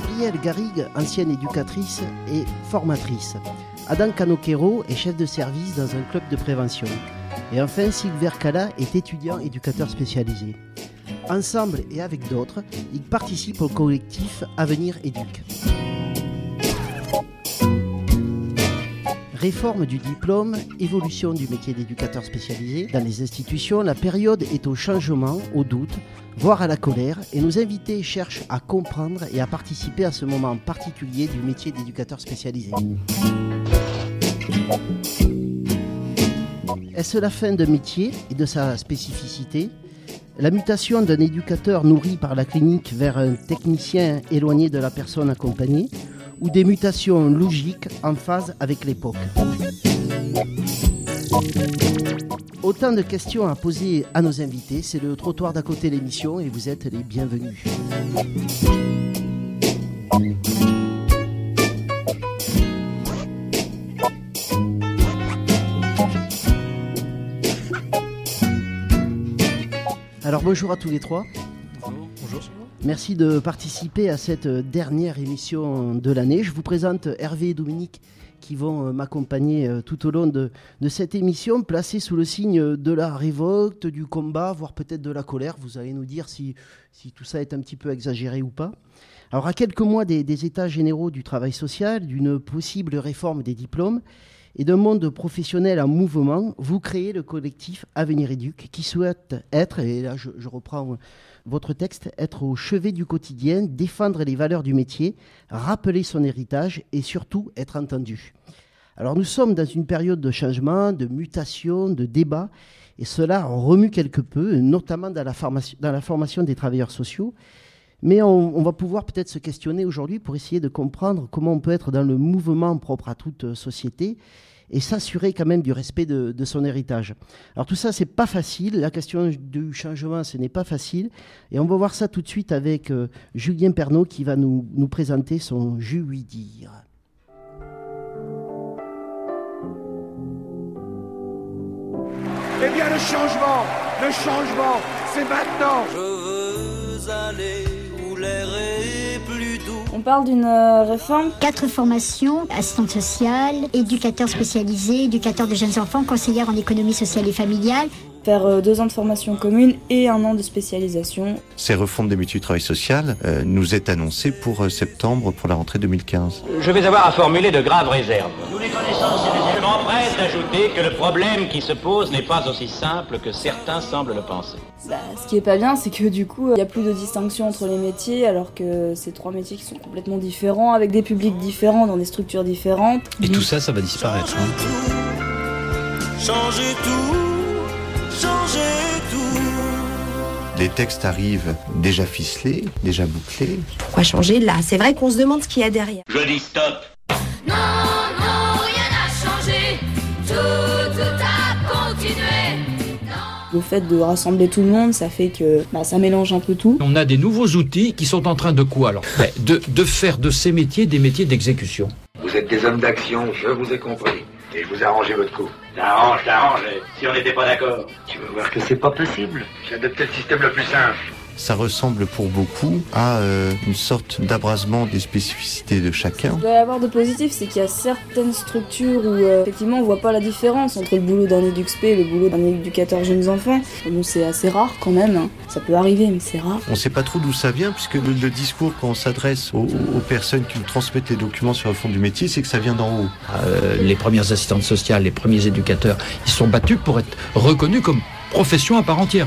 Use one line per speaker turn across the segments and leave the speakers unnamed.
Gabrielle Garrigue, ancienne éducatrice et formatrice. Adam Canoquero est chef de service dans un club de prévention. Et enfin, Sylvain Cala est étudiant éducateur spécialisé. Ensemble et avec d'autres, ils participent au collectif Avenir Éduc. Réforme du diplôme, évolution du métier d'éducateur spécialisé. Dans les institutions, la période est au changement, au doute, voire à la colère, et nos invités cherchent à comprendre et à participer à ce moment particulier du métier d'éducateur spécialisé. Est-ce la fin d'un métier et de sa spécificité? La mutation d'un éducateur nourri par la clinique vers un technicien éloigné de la personne accompagnée? Ou des mutations logiques en phase avec l'époque Autant de questions à poser à nos invités. C'est le trottoir d'à côté l'émission et vous êtes les bienvenus. Alors bonjour à tous les trois. Merci de participer à cette dernière émission de l'année. Je vous présente Hervé et Dominique qui vont euh, m'accompagner euh, tout au long de, cette émission, placée sous le signe de la révolte, du combat, voire peut-être de la colère. Vous allez nous dire si, tout ça est un petit peu exagéré ou pas. Alors à quelques mois des états généraux du travail social, d'une possible réforme des diplômes, et d'un monde professionnel en mouvement, vous créez le collectif Avenir Éduc qui souhaite être, et là je, reprends votre texte, être au chevet du quotidien, défendre les valeurs du métier, rappeler son héritage et surtout être entendu. Alors nous sommes dans une période de changement, de mutation, de débat, et cela remue quelque peu, notamment dans la formation des travailleurs sociaux. Mais on, on va pouvoir peut-être se questionner aujourd'hui pour essayer de comprendre comment on peut être dans le mouvement propre à toute société et s'assurer quand même du respect de, de, son héritage. Alors tout ça, c'est pas facile. La question du changement, ce n'est pas facile. Et on va voir ça tout de suite avec euh, Julien Pernaud qui va nous, nous présenter son Je lui dire.
Eh bien, le changement, le changement, c'est maintenant.
Je veux aller
On parle d'une euh, réforme?
Quatre formations, assistante sociale, éducateur spécialisé, éducateur de jeunes enfants, conseillère en économie sociale et familiale.
Faire euh, deux ans de formation commune et un an de spécialisation.
Ces refontes des métiers du travail social euh, nous est annoncées pour euh, septembre, pour la rentrée 2015.
Je vais avoir à formuler de graves réserves. Nous les connaissons, ces Je m'empresse d'ajouter que le problème qui se pose n'est pas aussi simple que certains semblent le penser.
Bah, ce qui est pas bien, c'est que du coup, il n'y a plus de distinction entre les métiers, alors que c'est trois métiers qui sont complètement différents, avec des publics différents, dans des structures différentes.
Et tout ça, ça va disparaître.
Changer tout, changer tout, changer tout.
Les textes arrivent déjà ficelés, déjà bouclés.
Pourquoi changer? Là C'est vrai qu'on se demande ce qu'il y a derrière.
Je dis stop.
Non,
Le fait de rassembler tout le monde, ça fait que bah, ça mélange un peu tout.
On a des nouveaux outils qui sont en train de quoi alors de, de faire de ces métiers des métiers d'exécution.
Vous êtes des hommes d'action, je vous ai compris. Et vous arrangez votre coup.
T'arranges, t'arranges, si on n'était pas d'accord.
Tu veux voir que c'est pas possible J'ai adopté le système le plus simple.
Ça ressemble pour beaucoup à euh, une sorte d'abrasement des spécificités de chacun.
Ce qu'il doit y avoir de positif, c'est qu'il y a certaines structures où euh, effectivement on voit pas la différence entre le boulot d'un éduxp et le boulot d'un éducateur jeunes enfants. Bon, c'est assez rare quand même, hein. ça peut arriver, mais c'est rare.
On sait pas trop d'où ça vient, puisque le, le discours quand on s'adresse aux, aux, personnes qui nous transmettent les documents sur le fond du métier, c'est que ça vient d'en haut.
Euh, les premières assistantes sociales, les premiers éducateurs, ils sont battus pour être reconnus comme profession à part entière,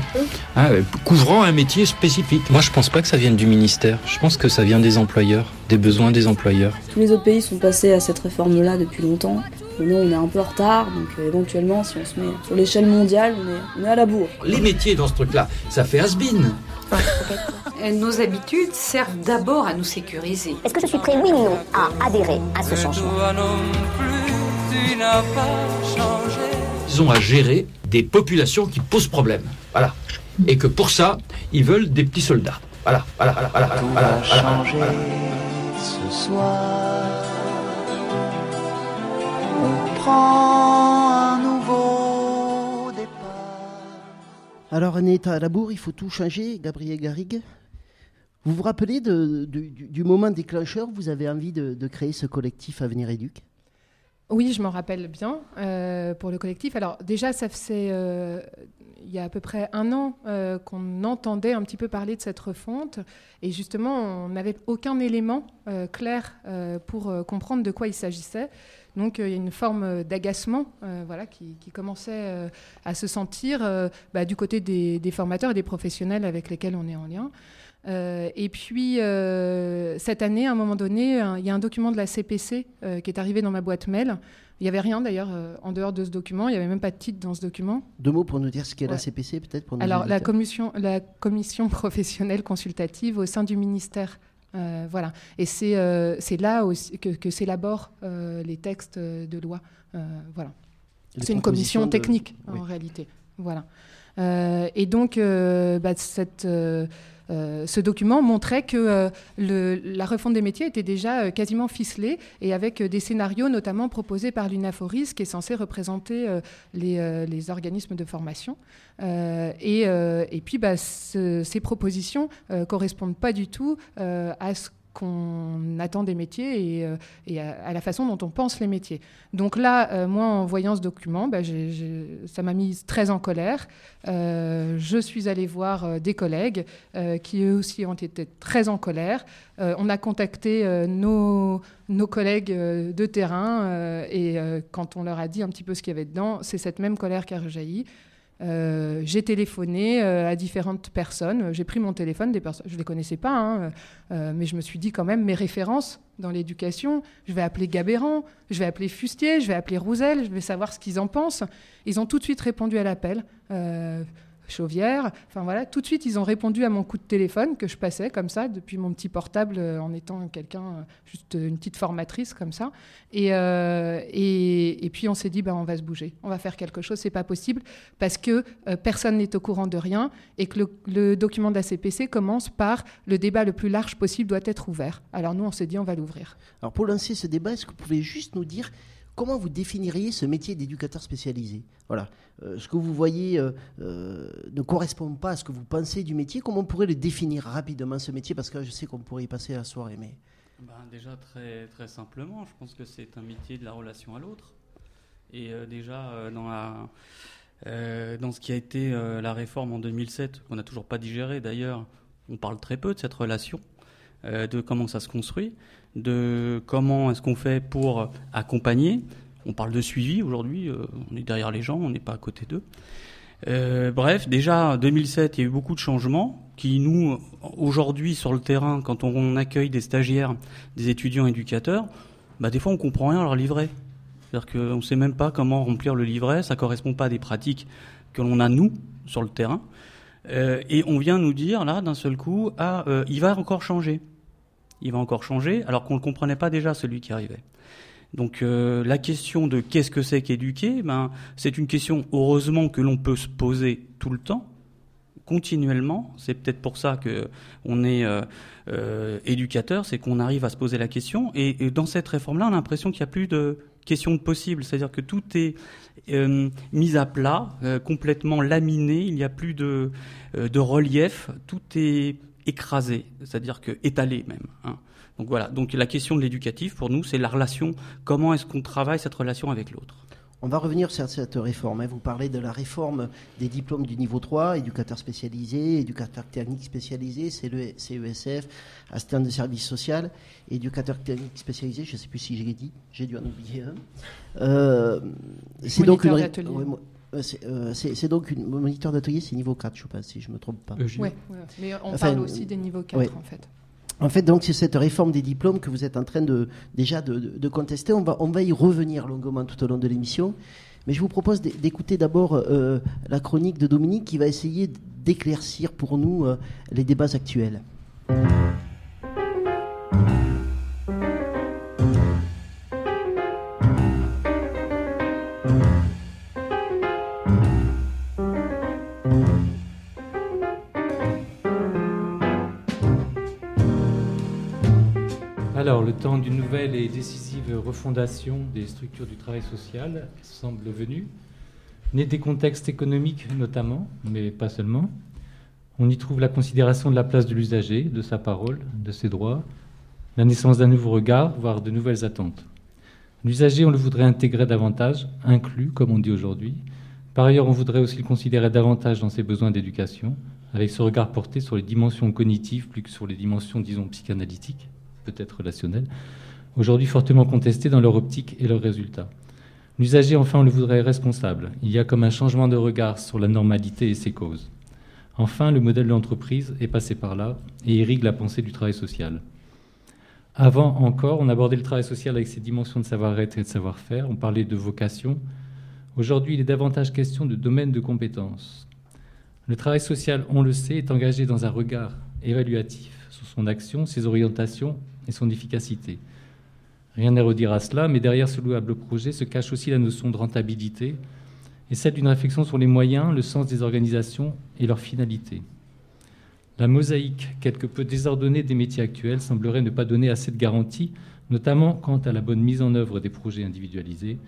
hein, couvrant un métier spécifique.
Moi, je pense pas que ça vienne du ministère. Je pense que ça vient des employeurs, des besoins des employeurs.
Tous les autres pays sont passés à cette réforme-là depuis longtemps. Nous, on est un peu en retard, donc euh, éventuellement, si on se met sur l'échelle mondiale, on est, on est à la bourre.
Les métiers dans ce truc-là, ça fait has-been.
Nos habitudes servent d'abord à nous sécuriser.
Est-ce que je suis prêt, oui ou non, à adhérer à ce changement
Toi non plus, tu n'as pas changé.
Ils ont à gérer des populations qui posent problème. Voilà. Et que pour ça, ils veulent des petits soldats. Voilà, voilà, voilà, voilà.
Tout
voilà,
va
voilà,
changer
voilà.
ce soir. On prend un nouveau départ.
Alors on est à la bourre, il faut tout changer, Gabriel Garrigue Vous vous rappelez de- de- du, du moment déclencheur où vous avez envie de, de créer ce collectif Avenir Éduc?
Oui, je m'en rappelle bien euh, pour le collectif. Alors déjà, ça faisait euh, il y a à peu près un an euh, qu'on entendait un petit peu parler de cette refonte et justement, on n'avait aucun élément clair pour comprendre de quoi il s'agissait. Donc il y a une forme d'agacement voilà, qui, commençait à se sentir bah, du côté des, des formateurs et des professionnels avec lesquels on est en lien. Euh, et puis, euh, cette année, à un moment donné, un- il y a un document de la CPC euh, qui est arrivé dans ma boîte mail. Il n'y avait rien d'ailleurs euh, en dehors de ce document, il n'y avait même pas de titre dans ce document.
Deux mots pour nous dire ce qu'est la. CPC, peut-être pour
Alors, la commission, la commission professionnelle consultative au sein du ministère. Euh, voilà. Et c'est euh, là aussi que, que s'élaborent euh, les textes euh, de loi. Euh, voilà. C'est une commission
de-
technique,
Oui.
en réalité. Voilà. Euh, et donc, euh, bah, cette, euh, ce document montrait que euh, la refonte des métiers était déjà euh, quasiment ficelée et avec des scénarios notamment proposés par l'UNAFORIS qui est censé représenter les, organismes de formation. Et, puis, bah, ce- ces propositions euh, correspondent pas du tout à ce qu'on attend des métiers et, euh, à, la façon dont on pense les métiers. Donc là, euh, moi, en voyant ce document, bah, ça m'a mise très en colère. Euh, je suis allée voir des collègues qui eux aussi ont été très en colère. On a contacté nos, nos collègues de terrain et quand on leur a dit un petit peu ce qu'il y avait dedans, c'est cette même colère qui a rejailli. Euh, j'ai téléphoné euh, à différentes personnes. J'ai pris mon téléphone, des personnes, je ne les connaissais pas, hein, euh, mais je me suis dit quand même mes références dans l'éducation. Je vais appeler Gabéran, je vais appeler Fustier, je vais appeler Rouzel, je vais savoir ce qu'ils en pensent. Ils ont tout de suite répondu à l'appel. Chauvière, enfin voilà, tout de suite ils ont répondu à mon coup de téléphone que je passais comme ça depuis mon petit portable euh, en étant quelqu'un, euh, juste une petite formatrice comme ça. Et, euh, et, et puis on s'est dit, ben, on va se bouger, on va faire quelque chose, c'est pas possible parce que personne n'est au courant de rien et que le, le document de la CPC commence par le débat le plus large possible doit être ouvert. Alors nous on s'est dit, on va l'ouvrir.
Alors pour lancer ce débat, est-ce que vous pouvez juste nous dire comment vous définiriez ce métier d'éducateur spécialisé? Voilà, Euh, ce que vous voyez euh, euh, ne correspond pas à ce que vous pensez du métier. Comment on pourrait le définir rapidement ce métier? Parce que je sais qu'on pourrait y passer la soirée, mais
Ben, déjà, très, simplement, je pense que c'est un métier de la relation à l'autre. Et déjà, dans, dans ce qui a été la réforme en 2007, qu'on n'a toujours pas digéré d'ailleurs, on parle très peu de cette relation, de comment ça se construit, de comment est-ce qu'on fait pour accompagner. On parle de suivi aujourd'hui, euh, on est derrière les gens, on n'est pas à côté d'eux. Euh, bref, déjà en 2007, il y a eu beaucoup de changements qui nous, aujourd'hui sur le terrain, quand on accueille des stagiaires, des étudiants éducateurs, bah, des fois on comprend rien à leur livret. C'est-à-dire qu'on ne sait même pas comment remplir le livret, ça correspond pas à des pratiques que l'on a nous sur le terrain. Euh, et on vient nous dire là d'un seul coup, ah, il va encore changer. Il va encore changer, alors qu'on ne le comprenait pas déjà celui qui arrivait. Donc euh, la question de qu'est-ce que c'est qu'éduquer, ben, c'est une question heureusement que l'on peut se poser tout le temps, continuellement. C'est peut-être pour ça que on est euh, euh, éducateur, c'est qu'on arrive à se poser la question. Et, et dans cette réforme-là, on a l'impression qu'il n'y a plus de question de possible, c'est-à-dire que tout est mis à plat, complètement laminé. Il n'y a plus de, de relief, tout est écrasé, c'est-à-dire que étalé même. hein. Donc voilà. Donc la question de l'éducatif pour nous, c'est la relation. Comment est-ce qu'on travaille cette relation avec l'autre?
On va revenir sur cette réforme. hein. Vous parlez de la réforme des diplômes du niveau 3, éducateur spécialisé, éducateur technique spécialisé, c'est le CESF, assistant de service social, éducateur technique spécialisé, je ne sais plus si je l'ai dit, j'ai dû en oublier un. Euh, c'est donc une euh, c'est euh, c'est- donc une moniteur d'atelier, c'est niveau 4, je pense, si je ne me trompe pas.
Ouais, ouais. Mais on
Enfin,
parle aussi des niveaux 4
ouais.
en fait.
En fait, donc, c'est cette réforme des diplômes que vous êtes en train de, déjà de, contester. On va, on va y revenir longuement tout au long de l'émission. Mais je vous propose d'é- d'écouter d'abord euh, la chronique de Dominique qui va essayer d'éclaircir pour nous euh, les débats actuels.
Le temps d'une nouvelle et décisive refondation des structures du travail social semble venu, né des contextes économiques notamment, mais pas seulement. On y trouve la considération de la place de l'usager, de sa parole, de ses droits, la naissance d'un nouveau regard, voire de nouvelles attentes. L'usager, on le voudrait intégrer davantage, inclus, comme on dit aujourd'hui. Par ailleurs, on voudrait aussi le considérer davantage dans ses besoins d'éducation, avec ce regard porté sur les dimensions cognitives plus que sur les dimensions, disons, psychanalytiques, peut-être relationnelles, aujourd'hui fortement contestées dans leur optique et leurs résultats. L'usager, enfin, on le voudrait responsable. Il y a comme un changement de regard sur la normalité et ses causes. Enfin, le modèle de l'entreprise est passé par là et irrigue la pensée du travail social. Avant encore, on abordait le travail social avec ses dimensions de savoir-être et de savoir-faire, on parlait de vocation. Aujourd'hui, il est davantage question de domaine de compétences. Le travail social, on le sait, est engagé dans un regard évaluatif sur son action, ses orientations et son efficacité. Rien à redire à cela, mais derrière ce louable projet se cache aussi la notion de rentabilité et celle d'une réflexion sur les moyens, le sens des organisations et leur finalité. La mosaïque quelque peu désordonnée des métiers actuels semblerait ne pas donner assez de garanties, notamment quant à la bonne mise en œuvre des projets individualisés,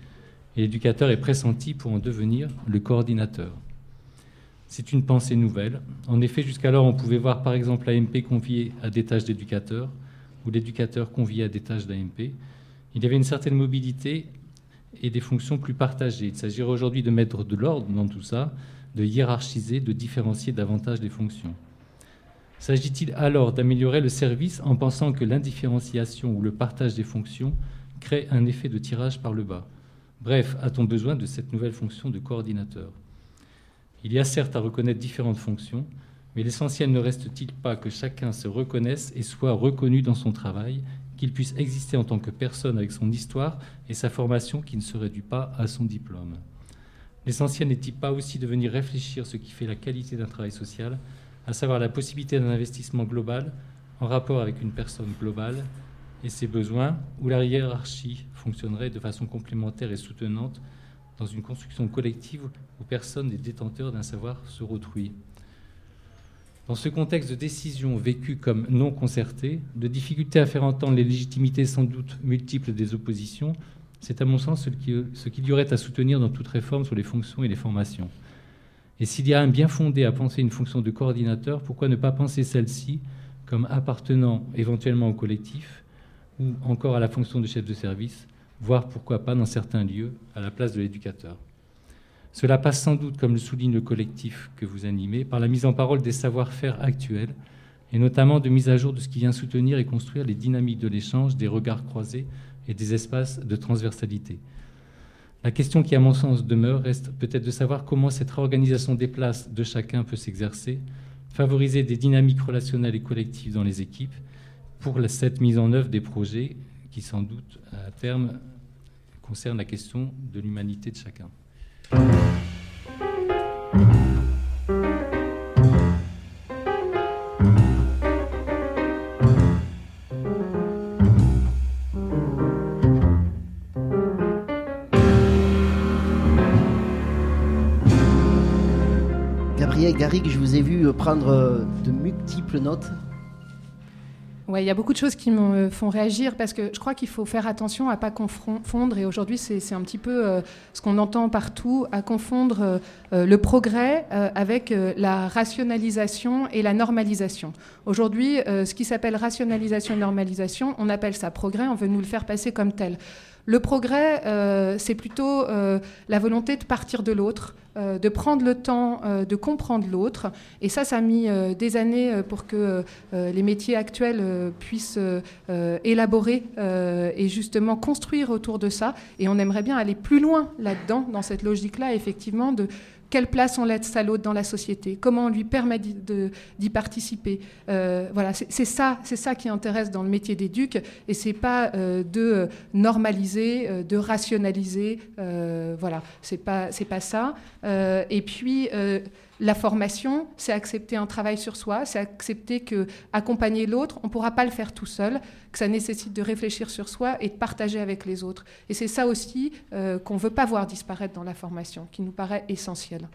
et l'éducateur est pressenti pour en devenir le coordinateur. C'est une pensée nouvelle. En effet, jusqu'alors, on pouvait voir par exemple l'AMP convié à des tâches d'éducateur ou l'éducateur convié à des tâches d'AMP. Il y avait une certaine mobilité et des fonctions plus partagées. Il s'agirait aujourd'hui de mettre de l'ordre dans tout ça, de hiérarchiser, de différencier davantage les fonctions. S'agit-il alors d'améliorer le service en pensant que l'indifférenciation ou le partage des fonctions crée un effet de tirage par le bas? Bref, a-t-on besoin de cette nouvelle fonction de coordinateur? Il y a certes à reconnaître différentes fonctions, mais l'essentiel ne reste-t-il pas que chacun se reconnaisse et soit reconnu dans son travail, qu'il puisse exister en tant que personne avec son histoire et sa formation qui ne se réduit pas à son diplôme? L'essentiel n'est-il pas aussi de venir réfléchir ce qui fait la qualité d'un travail social à savoir la possibilité d'un investissement global en rapport avec une personne globale et ses besoins, où la hiérarchie fonctionnerait de façon complémentaire et soutenante dans une construction collective où personne n'est détenteur d'un savoir sur autrui? Dans ce contexte de décision vécue comme non concertée, de difficulté à faire entendre les légitimités sans doute multiples des oppositions, c'est à mon sens ce qu'il y aurait à soutenir dans toute réforme sur les fonctions et les formations. Et s'il y a un bien fondé à penser une fonction de coordinateur, pourquoi ne pas penser celle-ci comme appartenant éventuellement au collectif ou encore à la fonction de chef de service, voire pourquoi pas dans certains lieux à la place de l'éducateur? Cela passe sans doute, comme le souligne le collectif que vous animez, par la mise en parole des savoir-faire actuels et notamment de mise à jour de ce qui vient soutenir et construire les dynamiques de l'échange, des regards croisés et des espaces de transversalité. La question qui, à mon sens, demeure reste peut-être de savoir comment cette réorganisation des places de chacun peut s'exercer, favoriser des dynamiques relationnelles et collectives dans les équipes pour cette mise en œuvre des projets qui, sans doute, à terme, concernent la question de l'humanité de chacun.
Garrigue, je vous ai vu prendre euh, de multiples notes.
Ouais, il y a beaucoup de choses qui me font réagir parce que je crois qu'il faut faire attention à pas confondre et aujourd'hui c'est un petit peu euh, ce qu'on entend partout à confondre euh, le progrès avec la rationalisation et la normalisation. Aujourd'hui, ce qui s'appelle rationalisation et normalisation, on appelle ça progrès, on veut nous le faire passer comme tel. Le progrès, euh, c'est plutôt euh, la volonté de partir de l'autre, euh, de prendre le temps de comprendre l'autre. Et ça, ça a mis des années pour que les métiers actuels puissent élaborer et justement construire autour de ça. Et on aimerait bien aller plus loin là-dedans, dans cette logique-là, effectivement, de quelle place on laisse à l'autre dans la société, comment on lui permet d'y participer. Euh, voilà, c'est ça, c'est ça qui intéresse dans le métier d'éduc, et c'est pas euh, de normaliser, euh, de rationaliser. voilà, c'est pas c'est pas ça. et puis la formation, c'est accepter un travail sur soi, c'est accepter que accompagner l'autre, on ne pourra pas le faire tout seul, que ça nécessite de réfléchir sur soi et de partager avec les autres. Et c'est ça aussi euh, qu'on ne veut pas voir disparaître dans la formation, qui nous paraît essentiel.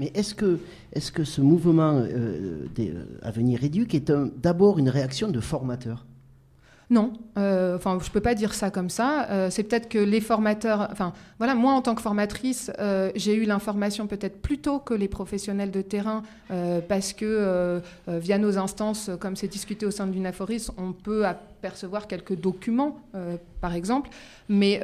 Mais est-ce que, est que ce mouvement euh, euh, Avenir Éduc est d'abord une réaction de formateurs
Non, euh, enfin, je peux pas dire ça comme ça. Euh, c'est peut-être que les formateurs, voilà, moi en tant que formatrice, euh, j'ai eu l'information peut-être plus tôt que les professionnels de terrain, parce que via nos instances, comme c'est discuté au sein d'une Aforis, on peut apercevoir quelques documents, par exemple, mais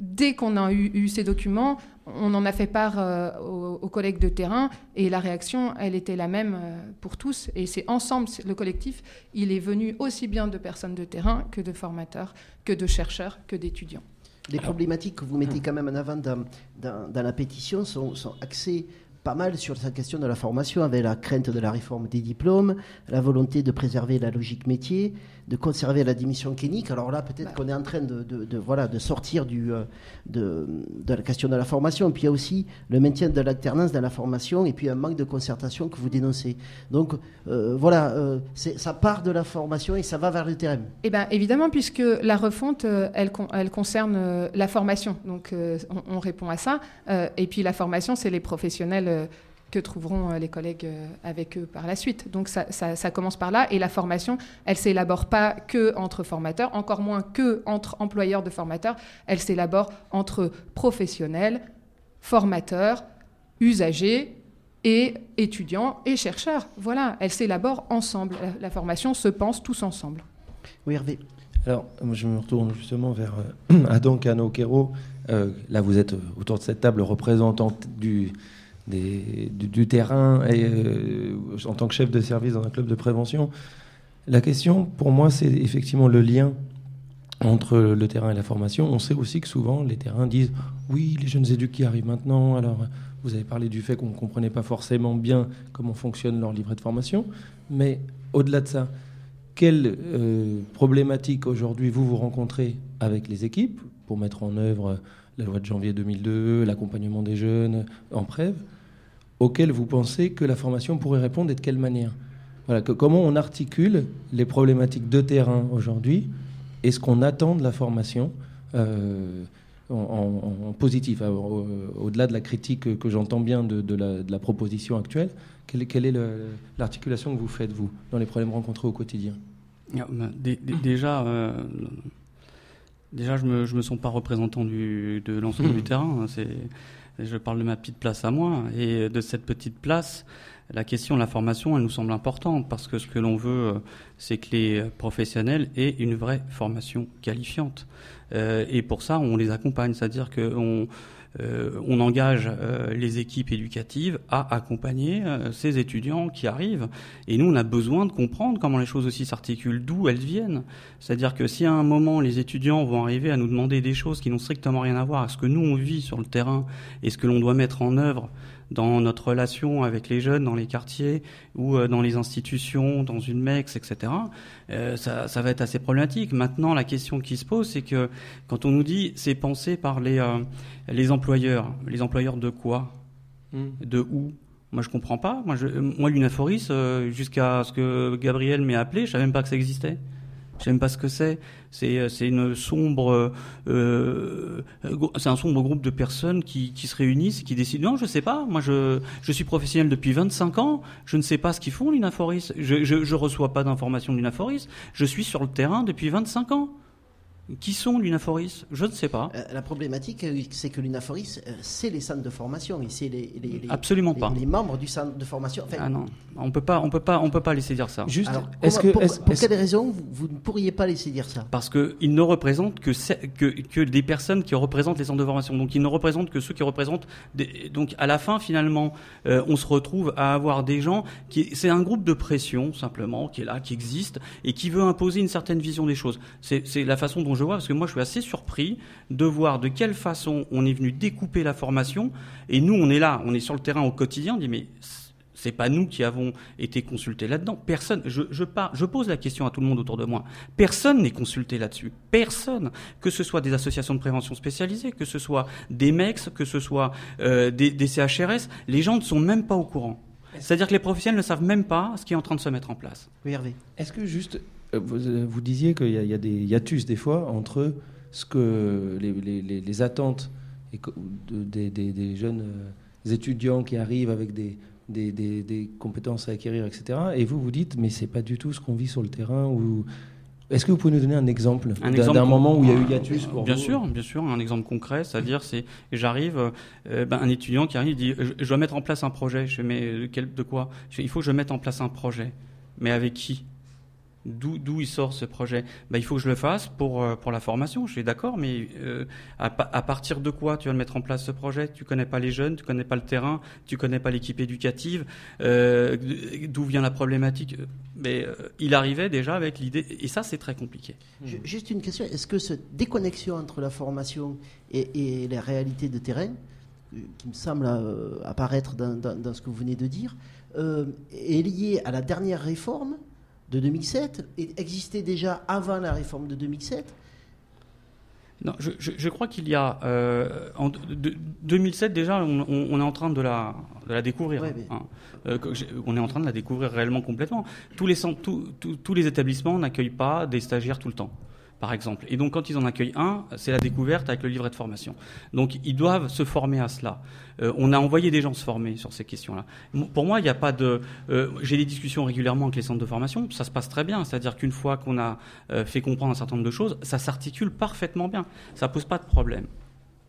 dès qu'on a eu, eu ces documents, on en a fait part euh, aux, aux collègues de terrain et la réaction, elle était la même euh, pour tous. Et c'est ensemble, le collectif, il est venu aussi bien de personnes de terrain que de formateurs, que de chercheurs, que d'étudiants.
Les problématiques que vous mettez quand même en avant dans, dans- dans la pétition sont, sont axées pas mal sur cette question de la formation, avec la crainte de la réforme des diplômes, la volonté de préserver la logique métier, de conserver la dimension clinique. Alors là, peut-être qu'on est en train de, de- de, voilà, de sortir du, euh, de, de la question de la formation. Et puis il y a aussi le maintien de l'alternance dans la formation et puis un manque de concertation que vous dénoncez. Donc euh, voilà, euh, ça part de la formation et ça va vers le terrain.
Eh bien, évidemment, puisque la refonte, elle, con- elle concerne la formation. Donc, euh, on, on répond à ça. Et puis, la formation, c'est les professionnels que trouveront euh, les collègues euh, avec eux par la suite. Donc, ça, commence par là. Et la formation, elle s'élabore pas que entre formateurs, encore moins que entre employeurs de formateurs. Elle s'élabore entre professionnels, formateurs, usagers et étudiants et chercheurs. Voilà, elle s'élabore ensemble. La, formation se pense tous ensemble.
Oui, Hervé.
Alors, moi, je me retourne justement vers euh, Adam Cano-Quero. Euh, là, vous êtes euh, autour de cette table représentante du, du, terrain et euh, en tant que chef de service dans un club de prévention. La question, pour moi, c'est effectivement le lien entre le terrain et la formation. On sait aussi que souvent, les terrains disent oui, les jeunes éduques qui arrivent maintenant. Alors, vous avez parlé du fait qu'on ne comprenait pas forcément bien comment fonctionne leur livret de formation. Mais au-delà de ça, quelles euh, problématiques aujourd'hui vous vous rencontrez avec les équipes pour mettre en œuvre la loi de janvier 2002, l'accompagnement des jeunes en prêve, auxquelles vous pensez que la formation pourrait répondre et de quelle manière voilà, que, Comment on articule les problématiques de terrain aujourd'hui et ce qu'on attend de la formation euh, en, en- en positif, hein, au- au-delà de la critique que j'entends bien de, de la, de la proposition actuelle, quelle, quelle est l'articulation que vous faites, vous, dans les problèmes rencontrés au quotidien
Ah, bah, dé- dé- déjà, euh, déjà, je me, je me sens pas représentant du, de l'ensemble du terrain. hein, C'est, je parle de ma petite place à moi et de cette petite place. La question de la formation, elle nous semble importante parce que ce que l'on veut, euh, c'est que les professionnels aient une vraie formation qualifiante. Euh, et pour ça, on les accompagne, c'est-à-dire qu'on euh, on engage euh, les équipes éducatives à accompagner euh, ces étudiants qui arrivent. Et nous, on a besoin de comprendre comment les choses aussi s'articulent, d'où elles viennent. C'est-à-dire que si à un moment les étudiants vont arriver à nous demander des choses qui n'ont strictement rien à voir avec ce que nous on vit sur le terrain et ce que l'on doit mettre en œuvre dans notre relation avec les jeunes, dans les quartiers ou euh, dans les institutions, dans une MEX, etc., euh, ça, ça va être assez problématique. Maintenant, la question qui se pose, c'est que quand on nous dit c'est pensé par les, euh, les employeurs, les employeurs de quoi? De où? Moi, je comprends pas. Moi, je, moi l'Unaforis, euh, jusqu'à ce que Gabriel m'ait appelé, je savais même pas que ça existait. Je sais pas ce que c'est. C'est euh, c'est une sombre, euh, euh, c'est un sombre groupe de personnes qui, qui se réunissent, et qui décident. Non, je sais pas. Moi, je je suis professionnel depuis 25 ans. Je ne sais pas ce qu'ils font l'Unaforis. Je, je je reçois pas d'informations de. Je suis sur le terrain depuis 25 ans. Qui sont l'Unaforis? Je ne sais pas.
Euh, la problématique, euh, c'est que l'UNAFORIS, euh, c'est les centres de formation et c'est les, les- les-
Absolument
les-
pas.
les membres du centre de formation. Enfin,
Ah non, on peut pas, on peut pas, on peut pas laisser dire ça.
Juste,
alors,
est-ce
comment-
que-
pour,
est-ce-
pour
est-ce-
quelle raison vous, vous ne pourriez pas laisser dire ça?
Parce qu'ils ne représentent que, que, que des personnes qui représentent les centres de formation. Donc ils ne représentent que ceux qui représentent. Des, donc à la fin, finalement, euh, on se retrouve à avoir des gens qui. C'est un groupe de pression, simplement, qui est là, qui existe, et qui veut imposer une certaine vision des choses. C'est c'est la façon dont je vois, parce que moi je suis assez surpris de voir de quelle façon on est venu découper la formation. Et nous, on est là, on est sur le terrain au quotidien, on dit mais c'est pas nous qui avons été consultés là-dedans. Personne. Je, je, pars, je pose la question à tout le monde autour de moi. Personne n'est consulté là-dessus. Personne. Que ce soit des associations de prévention spécialisées, que ce soit des MEX, que ce soit euh, des, des CHRS, les gens ne sont même pas au courant. C'est-à-dire que les professionnels ne savent même pas ce qui est en train de se mettre en place.
Oui, Hervé.
Est-ce que juste, vous, euh, vous disiez qu'il y, a- il y a des hiatus des fois entre ce que les, les- les- les attentes des, des- des jeunes euh, étudiants qui arrivent avec des, des, des- des compétences à acquérir, etc. Et vous, vous dites, mais c'est pas du tout ce qu'on vit sur le terrain. Ou Est-ce que vous pouvez nous donner un exemple
Un
d'un- moment où il y a eu hiatus pour
Bien
vous?
sûr, bien sûr, un exemple concret, c'est-à-dire c'est j'arrive, euh, ben, un étudiant qui arrive il dit je, je dois mettre en place un projet. Je mais de, quel- de quoi? Je Il faut que je mette en place un projet, mais avec qui? D'où il sort ce projet ben, Il faut que je le fasse pour, euh, pour la formation. Je suis d'accord, mais euh, à, pa- à partir de quoi tu vas mettre en place ce projet? Tu connais pas les jeunes, tu connais pas le terrain, tu connais pas l'équipe éducative, euh, d'où vient la problématique? Mais il arrivait déjà avec l'idée, et ça c'est très compliqué.
Ju- Juste une question, est-ce que cette déconnexion entre la formation et, et les réalités de terrain, qui me semble apparaître dans, ce que vous venez de dire, est liée à la dernière réforme de 2007 et existait déjà avant la réforme de 2007
Non, je, je- je crois qu'il y a euh, en de- de- 2007 déjà, on, on- on est en train de la, de la découvrir.
Ouais, mais-
hein. Euh, on est en train de la découvrir réellement complètement. Tous les centres- tous les établissements n'accueillent pas des stagiaires tout le temps. Par exemple. Et donc, quand ils en accueillent un, c'est la découverte avec le livret de formation. Donc, ils doivent se former à cela. Euh, on a envoyé des gens se former sur ces questions-là. Pour moi, il n'y a pas de. euh, J'ai des discussions régulièrement avec les centres de formation. Ça se passe très bien. C'est-à-dire qu'une fois qu'on a euh, fait comprendre un certain nombre de choses, ça s'articule parfaitement bien. Ça pose pas de problème.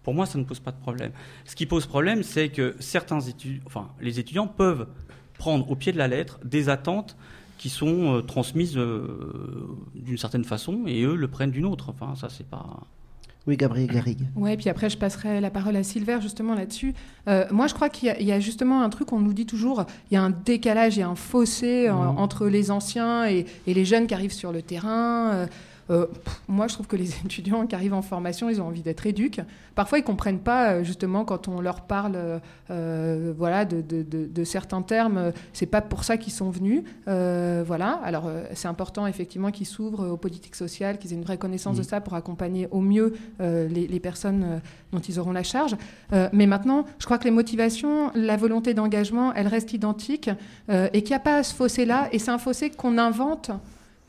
Pour moi, ça ne pose pas de problème. Ce qui pose problème, c'est que certains étudiants, enfin, les étudiants peuvent prendre au pied de la lettre des attentes qui sont euh, transmises euh, d'une certaine façon et eux le prennent d'une autre. Enfin, ça, c'est pas.
Oui, Gabriel Garrigue.
Ouais, puis après, je passerai la parole à Silver justement là-dessus. Euh, moi, je crois qu'il y, a- il y a justement un truc, on nous dit toujours, il y a un décalage, il y a un fossé
Mhm.
entre les anciens et, et les jeunes qui arrivent sur le terrain. Euh, euh, pff, moi, je trouve que les étudiants qui arrivent en formation, ils ont envie d'être éduques. Parfois, ils comprennent pas, euh, justement, quand on leur parle euh, voilà, de, de- de- de certains termes, c'est pas pour ça qu'ils sont venus. Euh, voilà. Alors, c'est important, effectivement, qu'ils s'ouvrent aux politiques sociales, qu'ils aient une vraie connaissance de ça pour accompagner au mieux les, les personnes dont ils auront la charge. Mais maintenant, je crois que les motivations, la volonté d'engagement, elles restent identiques et qu'il n'y a pas ce fossé-là. Et c'est un fossé qu'on invente.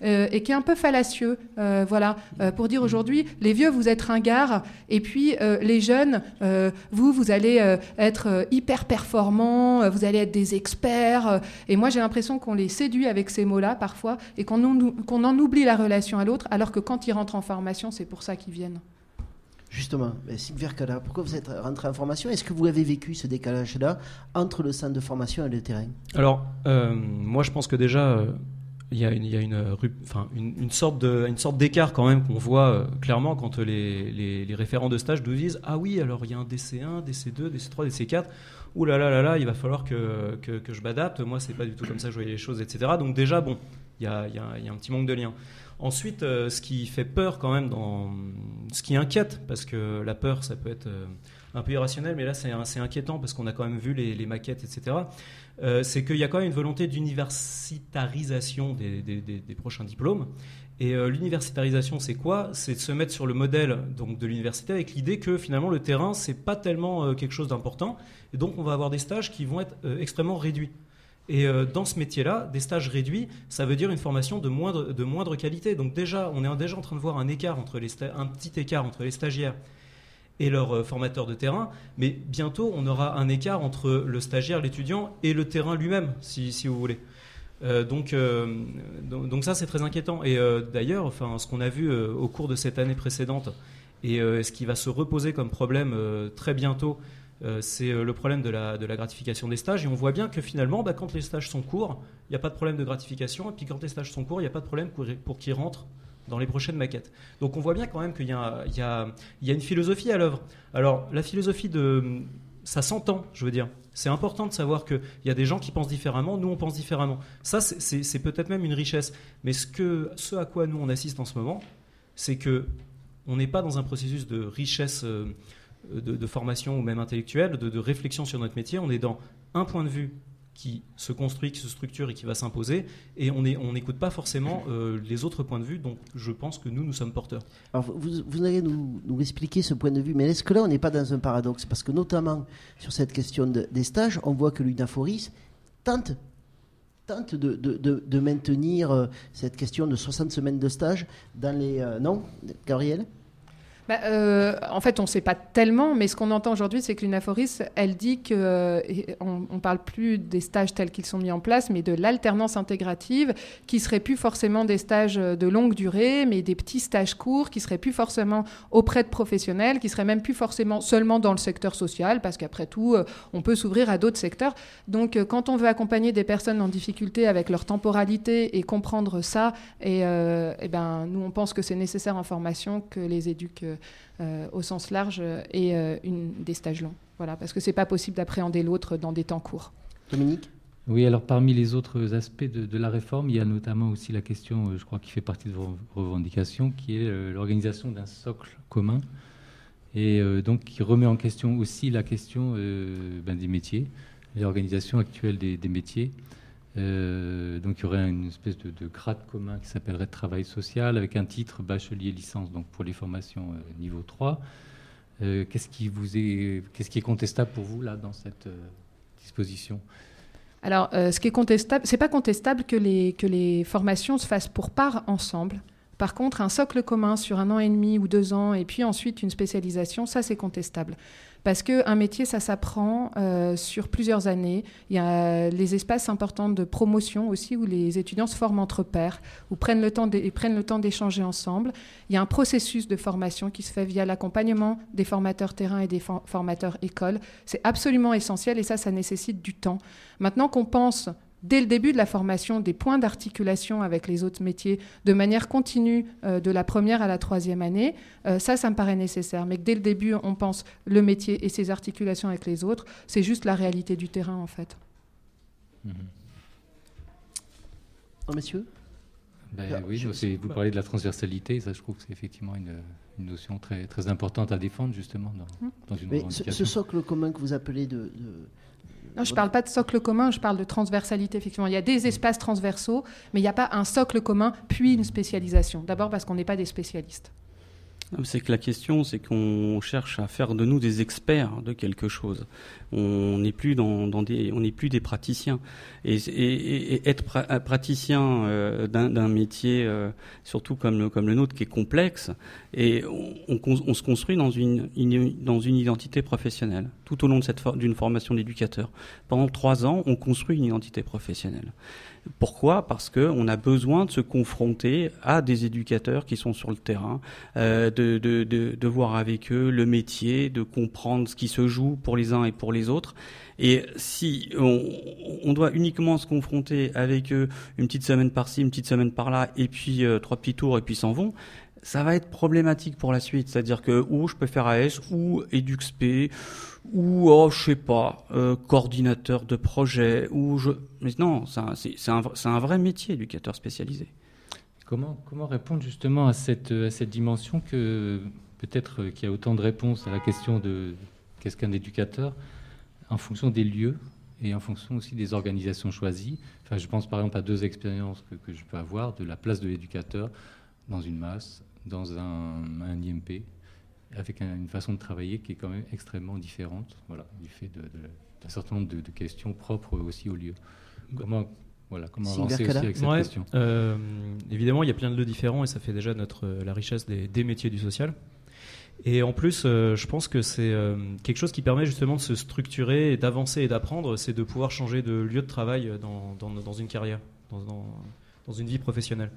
Euh, et qui est un peu fallacieux, euh, voilà, euh, pour dire aujourd'hui, les vieux, vous êtes ringards, et puis euh, les jeunes, euh, vous, vous allez euh, être euh, hyper performants, euh, vous allez être des experts, euh, et moi j'ai l'impression qu'on les séduit avec ces mots-là parfois, et qu'on en, oublie la relation à l'autre, alors que quand ils rentrent en formation, c'est pour ça qu'ils viennent.
Justement, ben, Sylvie Cala, pourquoi vous êtes rentré en formation? Est-ce que vous avez vécu ce décalage-là entre le centre de formation et le terrain?
Alors, euh, moi, je pense que déjà, euh, il y a a une, une, sorte de, sorte d'écart quand même qu'on voit euh, clairement quand euh, les, les, référents de stage nous disent ah oui, alors il y a un DC1, DC2, DC3, DC4. Ouh là là là là, il va falloir que, que, que je m'adapte. Moi, c'est pas du tout comme ça que je voyais les choses, etc. Donc déjà, bon, il y a, y a- un petit manque de lien. Ensuite, euh, ce qui fait peur quand même, dans, ce qui inquiète, parce que la peur, ça peut être euh, un peu irrationnel, mais là, c'est inquiétant parce qu'on a quand même vu les maquettes, etc. Euh, c'est qu'il y a quand même une volonté d'universitarisation des, prochains diplômes. Et euh, l'universitarisation, c'est quoi? C'est de se mettre sur le modèle donc, de l'université avec l'idée que finalement le terrain, c'est pas tellement euh, quelque chose d'important. Et donc, on va avoir des stages qui vont être extrêmement réduits. Et dans ce métier-là, des stages réduits, ça veut dire une formation de moindre, de moindre qualité. Donc déjà, on est déjà en train de voir un écart entre les un petit écart entre les stagiaires et leurs euh, formateurs de terrain, mais bientôt on aura un écart entre le stagiaire, l'étudiant et le terrain lui-même, si, si vous voulez. Euh, donc, euh, donc, donc ça c'est très inquiétant. Et d'ailleurs, enfin, ce qu'on a vu au cours de cette année précédente et ce qui va se reposer comme problème très bientôt, c'est le problème de la, de la gratification des stages. Et on voit bien que finalement, bah, quand les stages sont courts, il n'y a pas de problème de gratification. Et puis quand les stages sont courts, il n'y a pas de problème pour, pour qu'ils rentrent dans les prochaines maquettes. Donc on voit bien quand même qu'il y, a- une philosophie à l'œuvre. Alors la philosophie de... Ça s'entend, je veux dire. C'est important de savoir qu'il y a des gens qui pensent différemment, nous on pense différemment. Ça, c'est- peut-être même une richesse. Mais ce, que, à quoi nous on assiste en ce moment, c'est que on n'est pas dans un processus de richesse euh, de, formation ou même intellectuelle, de réflexion sur notre métier. On est dans un point de vue qui se construit, qui se structure et qui va s'imposer, et on est- on n'écoute pas forcément euh, les autres points de vue. Dont je pense que nous, nous sommes porteurs.
Alors, vous, vous allez nous, nous expliquer ce point de vue, mais est-ce que là, on n'est pas dans un paradoxe? Parce que notamment sur cette question de- des stages, on voit que l'UNAFORIS tente, tente de, de- de- de maintenir euh, cette question de 60 semaines de stage dans les... euh, non, Gabriel?
Bah, euh, en fait, on ne sait pas tellement, mais ce qu'on entend aujourd'hui, c'est que l'UNAFORIS, elle dit qu'on ne parle plus des stages tels qu'ils sont mis en place, mais de l'alternance intégrative, qui serait plus forcément des stages de longue durée, mais des petits stages courts, qui seraient plus forcément auprès de professionnels, qui seraient même plus forcément seulement dans le secteur social, parce qu'après tout, euh, on peut s'ouvrir à d'autres secteurs. Donc, euh, quand on veut accompagner des personnes en difficulté avec leur temporalité et comprendre ça, et, euh, eh ben, nous, on pense que c'est nécessaire en formation que les éduques euh, au sens large et euh, une, des stages longs. Voilà, parce que c'est pas possible d'appréhender l'autre dans des temps courts.
Dominique?
Oui, alors parmi les autres aspects de, de, la réforme, il y a notamment aussi la question, euh, je crois, qui fait partie de vos revendications, qui est euh, l'organisation d'un socle commun, et euh, donc qui remet en question aussi la question euh, ben, des métiers, l'organisation actuelle des, des métiers. Euh, donc il y aurait une espèce de, de grade commun qui s'appellerait travail social avec un titre bachelier licence donc pour les formations euh, niveau 3. Euh, qu'est-ce qui vous est qu'est-ce qui est contestable pour vous là dans cette disposition?
Alors ce qui est contestable, c'est pas contestable que les que les formations se fassent pour part ensemble. Par contre, un socle commun sur un an et demi ou deux ans, et puis ensuite une spécialisation, ça c'est contestable. Parce qu'un métier, ça s'apprend euh, sur plusieurs années. Il y a les espaces importants de promotion aussi, où les étudiants se forment entre pairs, ou prennent le temps d'échanger ensemble. Il y a un processus de formation qui se fait via l'accompagnement des formateurs terrain et des for formateurs écoles. C'est absolument essentiel, et ça, ça nécessite du temps. Maintenant qu'on pense dès le début de la formation des points d'articulation avec les autres métiers de manière continue euh, de la première à la troisième année, euh, ça, ça me paraît nécessaire. Mais que dès le début, on pense le métier et ses articulations avec les autres, c'est juste la réalité du terrain, en fait.
Mmh. Oh, monsieur?
Ben, ah, Oui, vous parlez de la transversalité, ça je trouve que c'est effectivement une, une, notion très, très importante à défendre justement dans, mmh. dans une
Mais ce, ce, socle commun que vous appelez de, de
non, je ne parle pas de socle commun, je parle de transversalité, effectivement. Il y a des espaces transversaux, mais il n'y a pas un socle commun, puis une spécialisation. D'abord parce qu'on n'est pas des spécialistes.
C'est que la question, c'est qu'on cherche à faire de nous des experts de quelque chose. On n'est plus dans, des, on n'est plus des praticiens. Et, être pra praticien euh, d'un métier, euh, surtout comme le, nôtre, qui est complexe, et on, se construit dans une, identité professionnelle tout au long d'une formation d'éducateur. Pendant trois ans, on construit une identité professionnelle. Pourquoi? Parce qu'on a besoin de se confronter à des éducateurs qui sont sur le terrain, euh, de, de, de, de, voir avec eux le métier, de comprendre ce qui se joue pour les uns et pour les autres. Et si on, on doit uniquement se confronter avec eux une petite semaine par-ci, une petite semaine par-là, et puis euh, trois petits tours, et puis s'en vont, ça va être problématique pour la suite. C'est-à-dire que ou je peux faire AS, ou EduxP, ou oh, je sais pas, euh, coordinateur de projet, ou je. Mais non, c'est un, vrai métier, éducateur spécialisé.
Comment, comment répondre justement à cette, à cette dimension que peut-être qu'il y a autant de réponses à la question de qu'est-ce qu'un éducateur en fonction des lieux et en fonction aussi des organisations choisies. Enfin, je pense par exemple à deux expériences que je peux avoir de la place de l'éducateur dans une masse, dans un, un IMP, avec un, une façon de travailler qui est quand même extrêmement différente, voilà, du fait d'un de, de, certain nombre de, de, questions propres aussi au lieu. Comment, voilà, comment avancer aussi avec cette
ouais,
question
euh, Évidemment, il y a plein de lieux différents et ça fait déjà notre, la richesse des, des métiers du social. Et en plus, euh, je pense que c'est euh, quelque chose qui permet justement de se structurer, d'avancer et d'apprendre, c'est de pouvoir changer de lieu de travail dans, dans, dans une carrière, dans, dans, une vie professionnelle.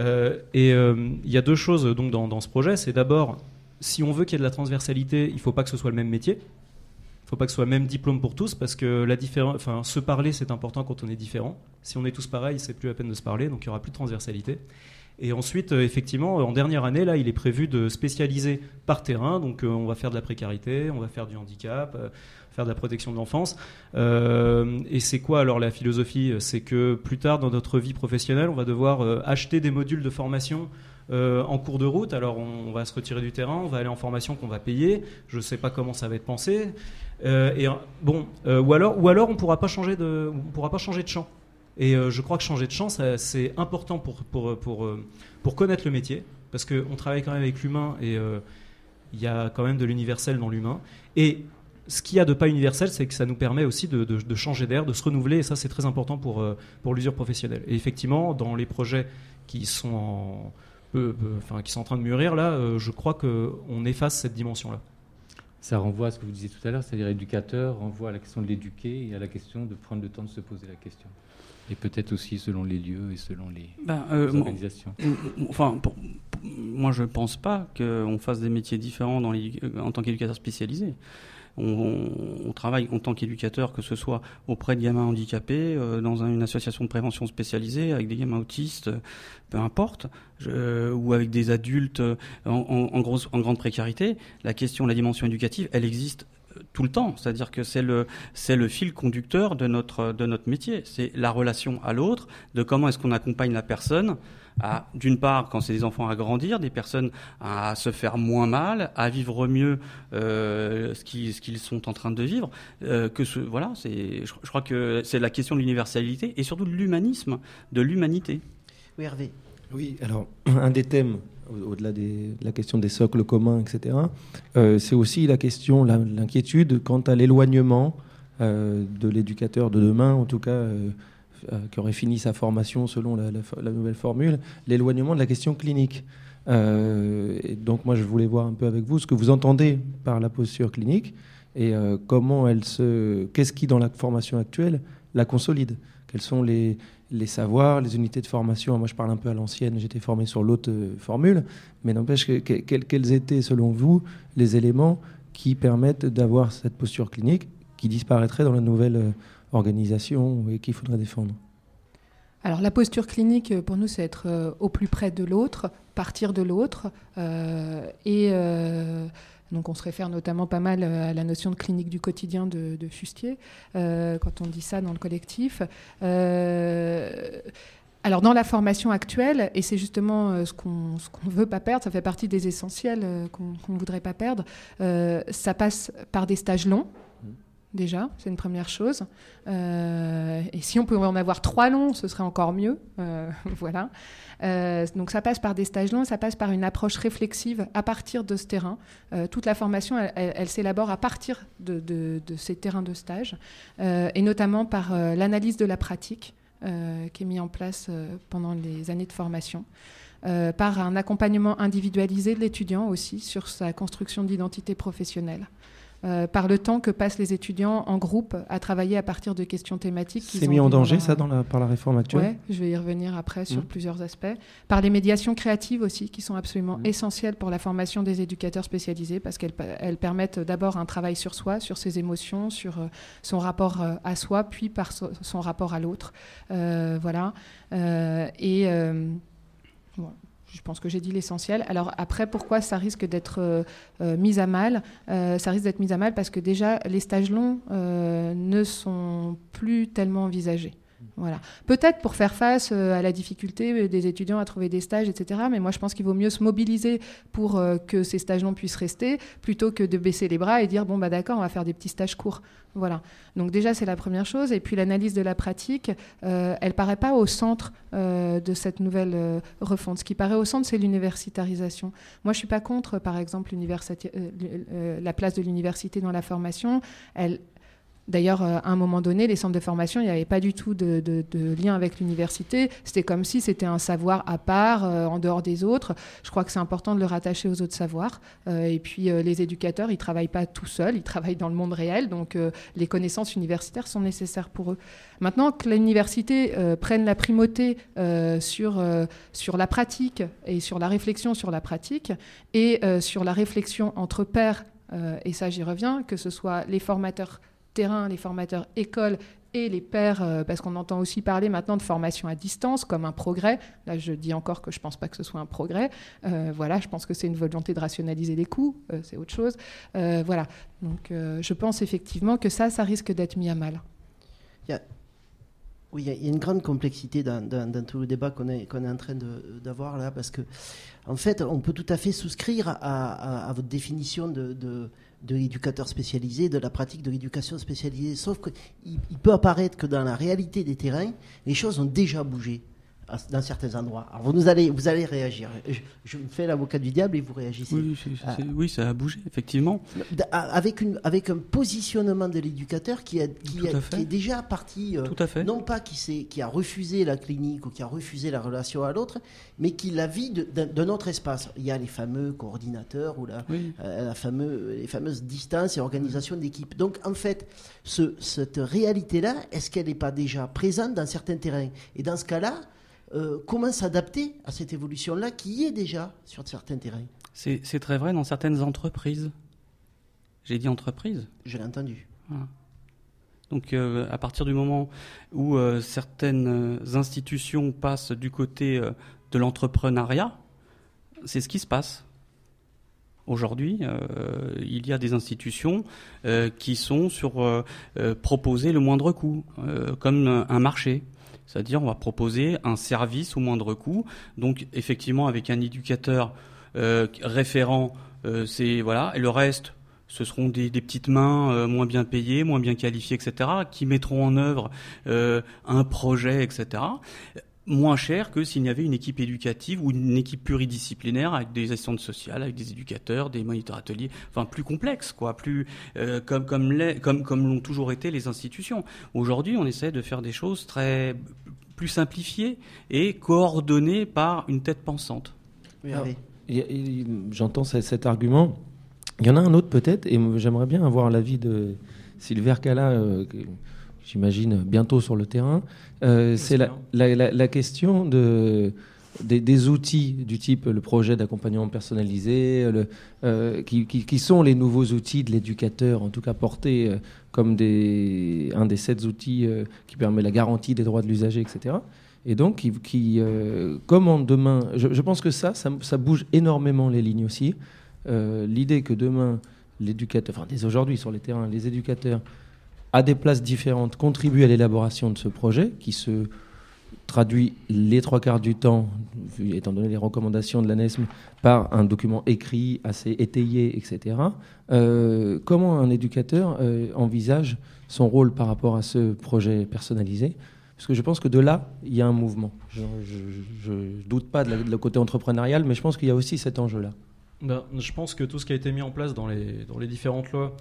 Euh, et il y a deux choses donc dans, dans ce projet. C'est d'abord si on veut qu'il y ait de la transversalité, il ne faut pas que ce soit le même métier. Il ne faut pas que ce soit le même diplôme pour tous, parce que la enfin, se parler, c'est important quand on est différent. Si on est tous pareils, c'est plus la peine de se parler, donc il n'y aura plus de transversalité. Et ensuite, euh, effectivement, en dernière année, là, il est prévu de spécialiser par terrain. Donc, euh, on va faire de la précarité, on va faire du handicap, euh, faire de la protection de l'enfance. Euh, et c'est quoi alors la philosophie? C'est que plus tard dans notre vie professionnelle, on va devoir euh, acheter des modules de formation euh, en cours de route. Alors on, va se retirer du terrain, on va aller en formation qu'on va payer. Je ne sais pas comment ça va être pensé. Et bon, ou alors, ou alors on pourra pourra pas changer de champ. Et je crois que changer de champ, c'est important pour pour pour pour connaître le métier, parce qu'on travaille quand même avec l'humain et il y a quand même de l'universel dans l'humain. Et ce qu'il y a de pas universel, c'est que ça nous permet aussi de, de, de changer d'air, de se renouveler, et ça c'est très important pour, pour l'usure professionnelle. Et effectivement, dans les projets qui sont en, enfin, qui sont en train de mûrir là, euh, je crois qu'on efface cette dimension-là.
Ça renvoie à ce que vous disiez tout à l'heure, c'est-à-dire éducateur renvoie à la question de l'éduquer et à la question de prendre le temps de se poser la question. Et peut-être aussi selon les lieux et selon les,
Ben, euh,
les
moi-
organisations.
m- m- Enfin, pour- pour- moi, je pense pas qu'on fasse des métiers différents dans euh, en tant qu'éducateur spécialisé. On, travaille en tant qu'éducateur, que ce soit auprès de gamins handicapés, euh, dans un- une association de prévention spécialisée, avec des gamins autistes, peu importe, ou avec des adultes euh, en, grande précarité. La question, la dimension éducative, elle existe euh, tout le temps. C'est-à-dire que c'est le, fil conducteur de notre métier. C'est la relation à l'autre, de comment est-ce qu'on accompagne la personne à, d'une part, quand c'est des enfants à grandir, des personnes à se faire moins mal, à vivre mieux euh, ce qu'ils sont en train de vivre. Euh, que ce, voilà, c'est, je, je crois que c'est la question de l'universalité et surtout de l'humanisme, de l'humanité.
Oui, Hervé.
Oui, alors un des thèmes, au- au-delà de la question des socles communs, etc., euh, c'est aussi la question, l'inquiétude quant à l'éloignement euh, de l'éducateur de demain, en tout cas, euh, qui aurait fini sa formation selon la, nouvelle formule, l'éloignement de la question clinique. Euh, et donc moi, je voulais voir un peu avec vous ce que vous entendez par la posture clinique et euh, comment elle se, qu'est-ce qui dans la formation actuelle la consolide? Quels sont les, les savoirs, les unités de formation? Moi, je parle un peu à l'ancienne. J'étais formé sur l'autre euh, formule, mais n'empêche que, que- quels, étaient, selon vous, les éléments qui permettent d'avoir cette posture clinique qui disparaîtrait dans la nouvelle euh, organisation et qu'il faudrait défendre
Alors la posture clinique, pour nous, c'est être euh, au plus près de l'autre, partir de l'autre. euh, et euh, donc on se réfère notamment pas mal à la notion de clinique du quotidien de, Fustier, quand on dit ça dans le collectif. Alors dans la formation actuelle, et c'est justement ce qu'on ce qu'on veut pas perdre, ça fait partie des essentiels qu'on ne voudrait pas perdre, ça passe par des stages longs. Déjà, c'est une première chose. Euh, et si on pouvait en avoir trois longs, ce serait encore mieux. Euh, voilà. Euh, donc ça passe par des stages longs, ça passe par une approche réflexive à partir de ce terrain. Toute la formation, elle, s'élabore à partir de, ces terrains de stage, et notamment par l'analyse de la pratique qui est mise en place pendant les années de formation. Par un accompagnement individualisé de l'étudiant aussi sur sa construction d'identité professionnelle. Euh, par le temps que passent les étudiants en groupe à travailler à partir de questions thématiques.
C'est mis en danger, ça, dans la, par la réforme actuelle?
Ouais, je vais y revenir après sur
Mhm.
plusieurs aspects. Par les médiations créatives aussi, qui sont absolument essentielles pour la formation des éducateurs spécialisés, parce qu'elles elles permettent d'abord un travail sur soi, sur ses émotions, sur euh, son rapport euh, à soi, puis par so- son rapport à l'autre. Voilà. Et bon, je pense que j'ai dit l'essentiel. Alors après, pourquoi ça risque d'être euh, euh, mis à mal Euh, Ça risque d'être mis à mal parce que déjà, les stages longs ne sont plus tellement envisagés. Voilà. Peut-être pour faire face euh, à la difficulté des étudiants à trouver des stages, etc. Mais moi, je pense qu'il vaut mieux se mobiliser pour euh, que ces stages longs puissent rester, plutôt que de baisser les bras et dire bon bah d'accord, on va faire des petits stages courts. Voilà. Donc déjà, c'est la première chose. Et puis l'analyse de la pratique, euh, elle paraît pas au centre euh, de cette nouvelle refonte. Ce qui paraît au centre, c'est l'universitarisation. Moi, je suis pas contre, par exemple, la place de l'université dans la formation. Elle D'ailleurs, euh, à un moment donné, les centres de formation, il n'y avait pas du tout de, de- lien avec l'université. C'était comme si c'était un savoir à part, euh, en dehors des autres. Je crois que c'est important de le rattacher aux autres savoirs. Euh, et puis, les éducateurs, ils ne travaillent pas tout seuls, ils travaillent dans le monde réel. Donc, les connaissances universitaires sont nécessaires pour eux. Maintenant que l'université prenne la primauté sur, sur la pratique et sur la réflexion sur la pratique et sur la réflexion entre pairs, et ça j'y reviens, que ce soit les formateurs terrain, les formateurs écoles et les pairs, euh, parce qu'on entend aussi parler maintenant de formation à distance comme un progrès. Là, je dis encore que je ne pense pas que ce soit un progrès. Euh, voilà, je pense que c'est une volonté de rationaliser les coûts, euh, c'est autre chose. Euh, voilà, donc je pense effectivement que ça, ça risque d'être mis à mal.
Oui, il y a- une grande complexité dans, tout le débat qu'on est, qu'on est en train d'avoir là, parce que, en fait, on peut tout à fait souscrire à, votre définition de, de l'éducateur spécialisé, de la pratique de l'éducation spécialisée, sauf qu'il il peut apparaître que dans la réalité des terrains, les choses ont déjà bougé. Dans certains endroits. Alors vous, nous allez, vous allez réagir. Je, je me fais l'avocat du diable et vous réagissez.
Oui,
Ah,
c'est- oui, ça a bougé, effectivement.
avec, une, avec un positionnement de l'éducateur qui, a- qui,
Tout
a-
à fait.
qui est déjà parti, euh,
Tout à fait.
non pas qui, a refusé la clinique ou qui a refusé la relation à l'autre, mais qui la vit d'un d'un autre espace. Il y a les fameux coordinateurs ou la,
Oui.
euh, la fameux, les fameuses distances et organisations d'équipe. Donc en fait, ce- cette réalité-là, est-ce qu'elle n'est pas déjà présente dans certains terrains? Et dans ce cas-là, euh, comment s'adapter à cette évolution-là qui est déjà sur certains terrains
C'est très vrai dans certaines entreprises. J'ai dit entreprises.
Je l'ai entendu.
Voilà. Donc euh, à partir du moment où euh, certaines institutions passent du côté euh, de l'entrepreneuriat, c'est ce qui se passe. Aujourd'hui, il y a des institutions qui sont sur proposer le moindre coût, comme un marché. C'est-à-dire, on va proposer un service au moindre coût. Donc, effectivement, avec un éducateur euh, référent, euh, c'est voilà, et le reste, ce seront des, petites mains euh, moins bien payées, moins bien qualifiées, etc., qui mettront en œuvre un projet, etc., moins cher que s'il y avait une équipe éducative ou une équipe pluridisciplinaire avec des assistantes sociales, avec des éducateurs, des moniteurs ateliers, enfin plus complexe, quoi, plus euh, comme comme les- comme comme l'ont toujours été les institutions. Aujourd'hui, on essaie de faire des choses très plus simplifiées et coordonnées par une tête pensante.
J'entends ce- cet argument. Il y en a un autre peut-être, et j'aimerais bien avoir l'avis de Sylvain Cala, euh, j'imagine bientôt sur le terrain. Euh, C'est la, la- la- la question de, des, des outils du type le projet d'accompagnement personnalisé, le, euh, qui, qui- qui sont les nouveaux outils de l'éducateur, en tout cas portés euh, comme des, un des sept outils qui permet la garantie des droits de l'usager, etc. Et donc, qui, qui comment demain, je, je pense que ça, ça, ça bouge énormément les lignes aussi. L'idée que demain, l'éducateur, enfin dès aujourd'hui sur les terrains, les éducateurs à des places différentes contribuent à l'élaboration de ce projet qui se traduit les trois quarts du temps, étant donné les recommandations de l'ANESM, par un document écrit, assez étayé, etc. Euh, comment un éducateur euh, envisage son rôle par rapport à ce projet personnalisé? Parce que je pense que de là, il y a un mouvement. Je ne doute pas de, la- de le côté entrepreneurial, mais je pense qu'il y a aussi cet enjeu-là.
Ben, je pense que tout ce qui a été mis en place dans les, dans les différentes lois,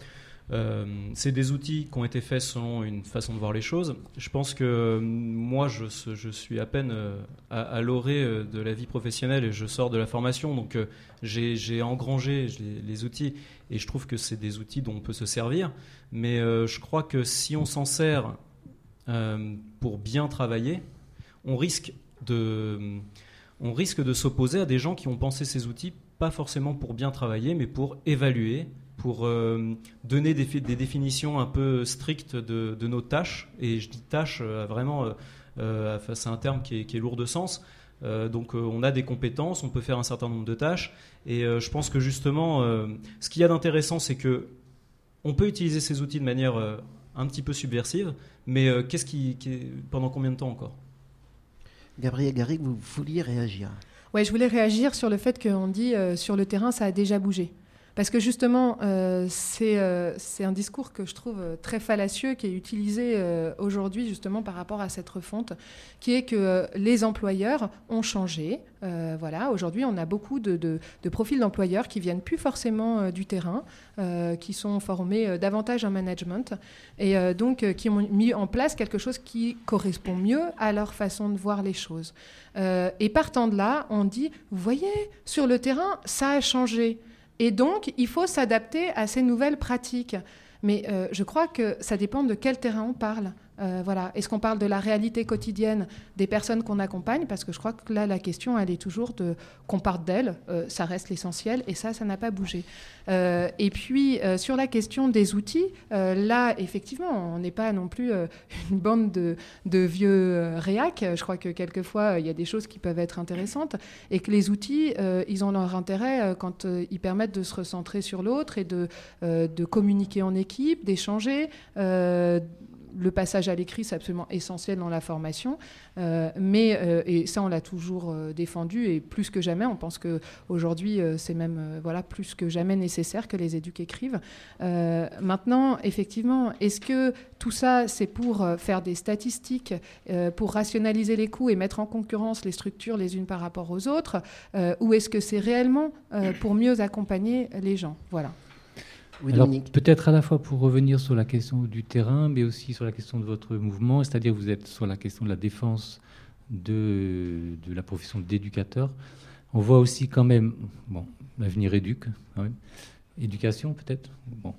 c'est des outils qui ont été faits selon une façon de voir les choses. Je pense que euh, moi, je, suis à peine euh, à, l'orée euh, de la vie professionnelle et je sors de la formation, donc euh, j'ai engrangé les, outils et je trouve que c'est des outils dont on peut se servir. Mais euh, je crois que si on s'en sert euh, pour bien travailler, de, on risque de s'opposer à des gens qui ont pensé ces outils pas forcément pour bien travailler, mais pour évaluer, pour euh, donner des, fi- des définitions un peu strictes de, de nos tâches. Et je dis tâches euh, vraiment, euh, euh, c'est un terme qui est, qui est lourd de sens. Euh, donc euh, on a des compétences, on peut faire un certain nombre de tâches. Et euh, je pense que justement, euh, ce qu'il y a d'intéressant, c'est que on peut utiliser ces outils de manière euh, un petit peu subversive, mais euh, qu'est-ce qui, pendant combien de temps encore?
Gabriel Garrigue, vous vouliez réagir?
Ouais, je voulais réagir sur le fait qu'on dit euh, sur le terrain, ça a déjà bougé. Parce que justement, euh, c'est euh, c'est un discours que je trouve euh, très fallacieux, qui est utilisé aujourd'hui justement par rapport à cette refonte, qui est que les employeurs ont changé. Voilà, aujourd'hui, on a beaucoup de, profils d'employeurs qui viennent plus forcément du terrain, qui sont formés davantage en management, et donc qui ont mis en place quelque chose qui correspond mieux à leur façon de voir les choses. Et partant de là, on dit, vous voyez, sur le terrain, ça a changé. Et donc, il faut s'adapter à ces nouvelles pratiques. Mais euh, je crois que ça dépend de quel terrain on parle. Euh, voilà. Est-ce qu'on parle de la réalité quotidienne des personnes qu'on accompagne? Parce que je crois que là, la question, elle est toujours de qu'on parte d'elles. Euh, ça reste l'essentiel et ça, ça n'a pas bougé. Euh, et puis, sur la question des outils, là, effectivement, on n'est pas non plus une bande de, vieux réacs. Je crois que quelquefois, il y a des choses qui peuvent être intéressantes et que les outils, ils ont leur intérêt quand ils permettent de se recentrer sur l'autre et de communiquer en équipe, d'échanger. Le passage à l'écrit, c'est absolument essentiel dans la formation. Euh, mais, euh, et ça, on l'a toujours euh, défendu, et plus que jamais, on pense qu'aujourd'hui, c'est même voilà, plus que jamais nécessaire que les éduques écrivent. maintenant, effectivement, est-ce que tout ça, c'est pour faire des statistiques, pour rationaliser les coûts et mettre en concurrence les structures les unes par rapport aux autres, ou est-ce que c'est réellement pour mieux accompagner les gens? Voilà.
Alors, peut-être à la fois pour revenir sur la question du terrain, mais aussi sur la question de votre mouvement, c'est-à-dire vous êtes sur la question de la défense de, de la profession d'éducateur. On voit aussi quand même, bon, l'avenir éduque, quand même. éducation peut-être? Bon.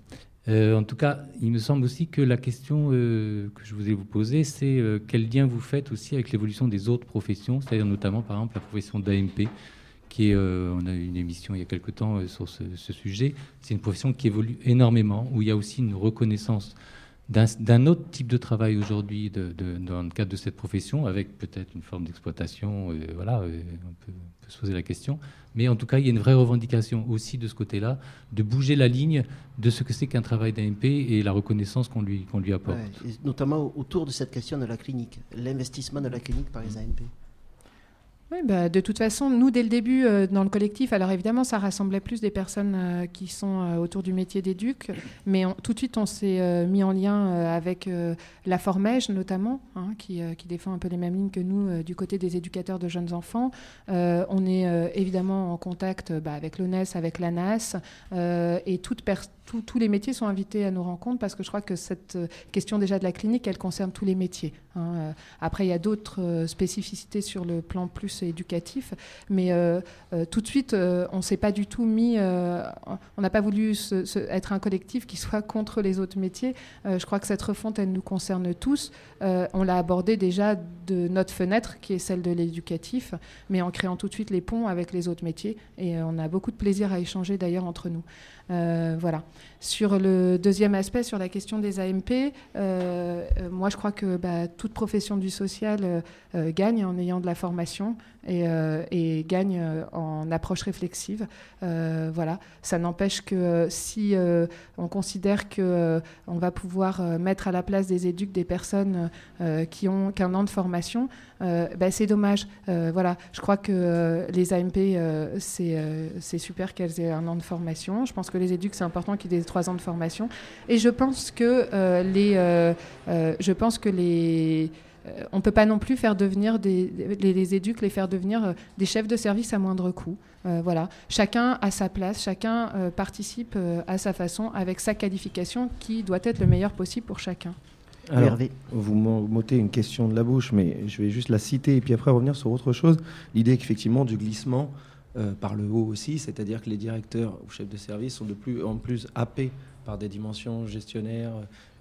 Euh, en tout cas, il me semble aussi que la question euh, que je voulais vous poser, c'est euh, quel lien vous faites aussi avec l'évolution des autres professions, c'est-à-dire notamment par exemple la profession d'AMP euh, on a eu une émission il y a quelque temps euh, sur ce, sujet. C'est une profession qui évolue énormément, où il y a aussi une reconnaissance d'un autre type de travail aujourd'hui dans le cadre de cette profession, avec peut-être une forme d'exploitation. Euh, voilà, on peut, se poser la question. Mais en tout cas, il y a une vraie revendication aussi de ce côté-là, de bouger la ligne de ce que c'est qu'un travail d'AMP et la reconnaissance qu'on lui apporte.
notamment autour de cette question de la clinique, l'investissement de la clinique par les AMP.
Oui, bah, de toute façon, nous, dès le début, euh, dans le collectif, alors évidemment, ça rassemblait plus des personnes euh, qui sont euh, autour du métier d'éduc, mais tout de suite, on s'est mis en lien avec la Formège, notamment, hein, qui, qui, défend un peu les mêmes lignes que nous du côté des éducateurs de jeunes enfants. on est évidemment en contact bah, avec l'ONES, avec l'ANAS, et toute personne tous les métiers sont invités à nos rencontres parce que je crois que cette euh, question déjà de la clinique, elle concerne tous les métiers. Hein. Euh, après, il y a d'autres euh, spécificités sur le plan plus éducatif, mais tout de suite, on ne s'est pas du tout mis, on n'a pas voulu être un collectif qui soit contre les autres métiers. je crois que cette refonte, elle nous concerne tous. On l'a abordé déjà de notre fenêtre, qui est celle de l'éducatif, mais en créant tout de suite les ponts avec les autres métiers. Et on a beaucoup de plaisir à échanger d'ailleurs entre nous. Euh, voilà. Sur le deuxième aspect, sur la question des AMP, euh, euh, moi je crois que bah, toute profession du social gagne en ayant de la formation et, gagne en approche réflexive. voilà. Ça n'empêche que si on considère que on va pouvoir mettre à la place des éducs des personnes qui ont qu'un an de formation, bah, c'est dommage. voilà. Je crois que les AMP, c'est super qu'elles aient un an de formation. Je pense que les éducs, c'est important qu'ils aient trois ans de formation. Et je pense que euh, les, euh, euh, je pense que les on peut pas non plus faire devenir des, les, éducs, les faire devenir des chefs de service à moindre coût. voilà, chacun a sa place, chacun participe à sa façon avec sa qualification qui doit être le meilleur possible pour chacun.
Alors, vous m'ôtez une question de la bouche, mais je vais juste la citer et puis après revenir sur autre chose. L'idée qu'effectivement du glissement euh, par le haut aussi, c'est-à-dire que les directeurs ou chefs de service sont de plus en plus happés par des dimensions gestionnaires,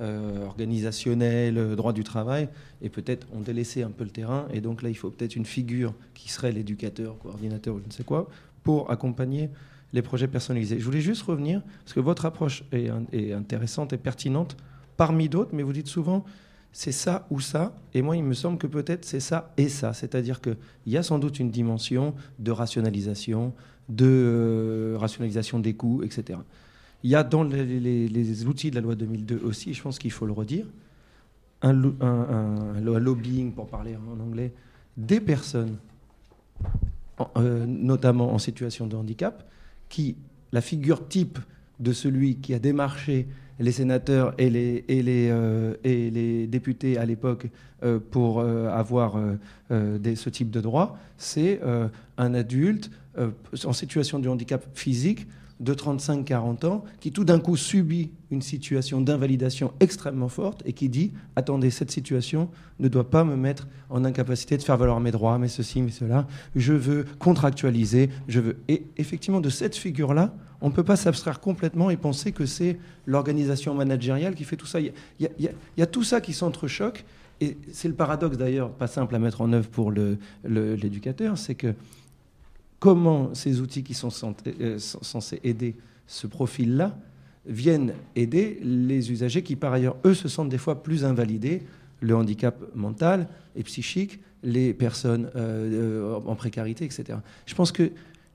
euh, organisationnelles, droit du travail, et peut-être ont délaissé un peu le terrain. Et donc là, il faut peut-être une figure qui serait l'éducateur, coordinateur ou je ne sais quoi, pour accompagner les projets personnalisés. Je voulais juste revenir, parce que votre approche est intéressante et pertinente parmi d'autres, mais vous dites souvent, c'est ça ou ça. Et moi, il me semble que peut-être c'est ça et ça. C'est-à-dire qu'il y a sans doute une dimension de rationalisation, de euh, rationalisation des coûts, etc. Il y a dans les, outils de la loi 2002 aussi, je pense qu'il faut le redire, un, lobbying, pour parler en anglais, des personnes, euh, notamment en situation de handicap, qui, la figure type de celui qui a démarché les sénateurs et les, et les, euh, et les députés à l'époque euh, pour euh, avoir ce type de droit, c'est un adulte en situation de handicap physique de 35-40 ans qui tout d'un coup subit une situation d'invalidation extrêmement forte et qui dit attendez cette situation ne doit pas me mettre en incapacité de faire valoir mes droits mais ceci mais cela. Je veux contractualiser je veux. Et effectivement de cette figure là on ne peut pas s'abstraire complètement et penser que c'est l'organisation managériale qui fait tout ça. Il y, a, tout ça qui s'entrechoque. Et c'est le paradoxe d'ailleurs, pas simple à mettre en œuvre pour l'éducateur, c'est que comment ces outils qui sont euh, censés aider ce profil-là viennent aider les usagers qui par ailleurs, eux, se sentent des fois plus invalidés, le handicap mental et psychique, les personnes euh, euh, en précarité, etc. Je pense que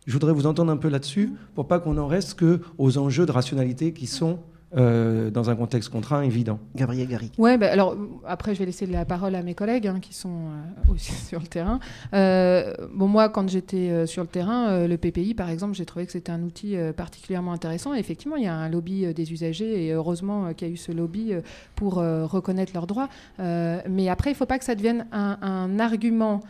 je voudrais vous entendre un peu là-dessus pour pas qu'on en reste que aux enjeux de rationalité qui sont euh, dans un contexte contraint évident.
Gabriel Garrick.
Ouais, bah, alors après, je vais laisser la parole à mes collègues hein, qui sont euh, aussi sur le terrain. Euh, bon, moi, quand j'étais euh, sur le terrain, euh, le PPI, par exemple, j'ai trouvé que c'était un outil euh, particulièrement intéressant. Et effectivement, il y a un lobby euh, des usagers et heureusement euh, qu'il y a eu ce lobby euh, pour euh, reconnaître leurs droits. Euh, mais après, il ne faut pas que ça devienne un, un argument.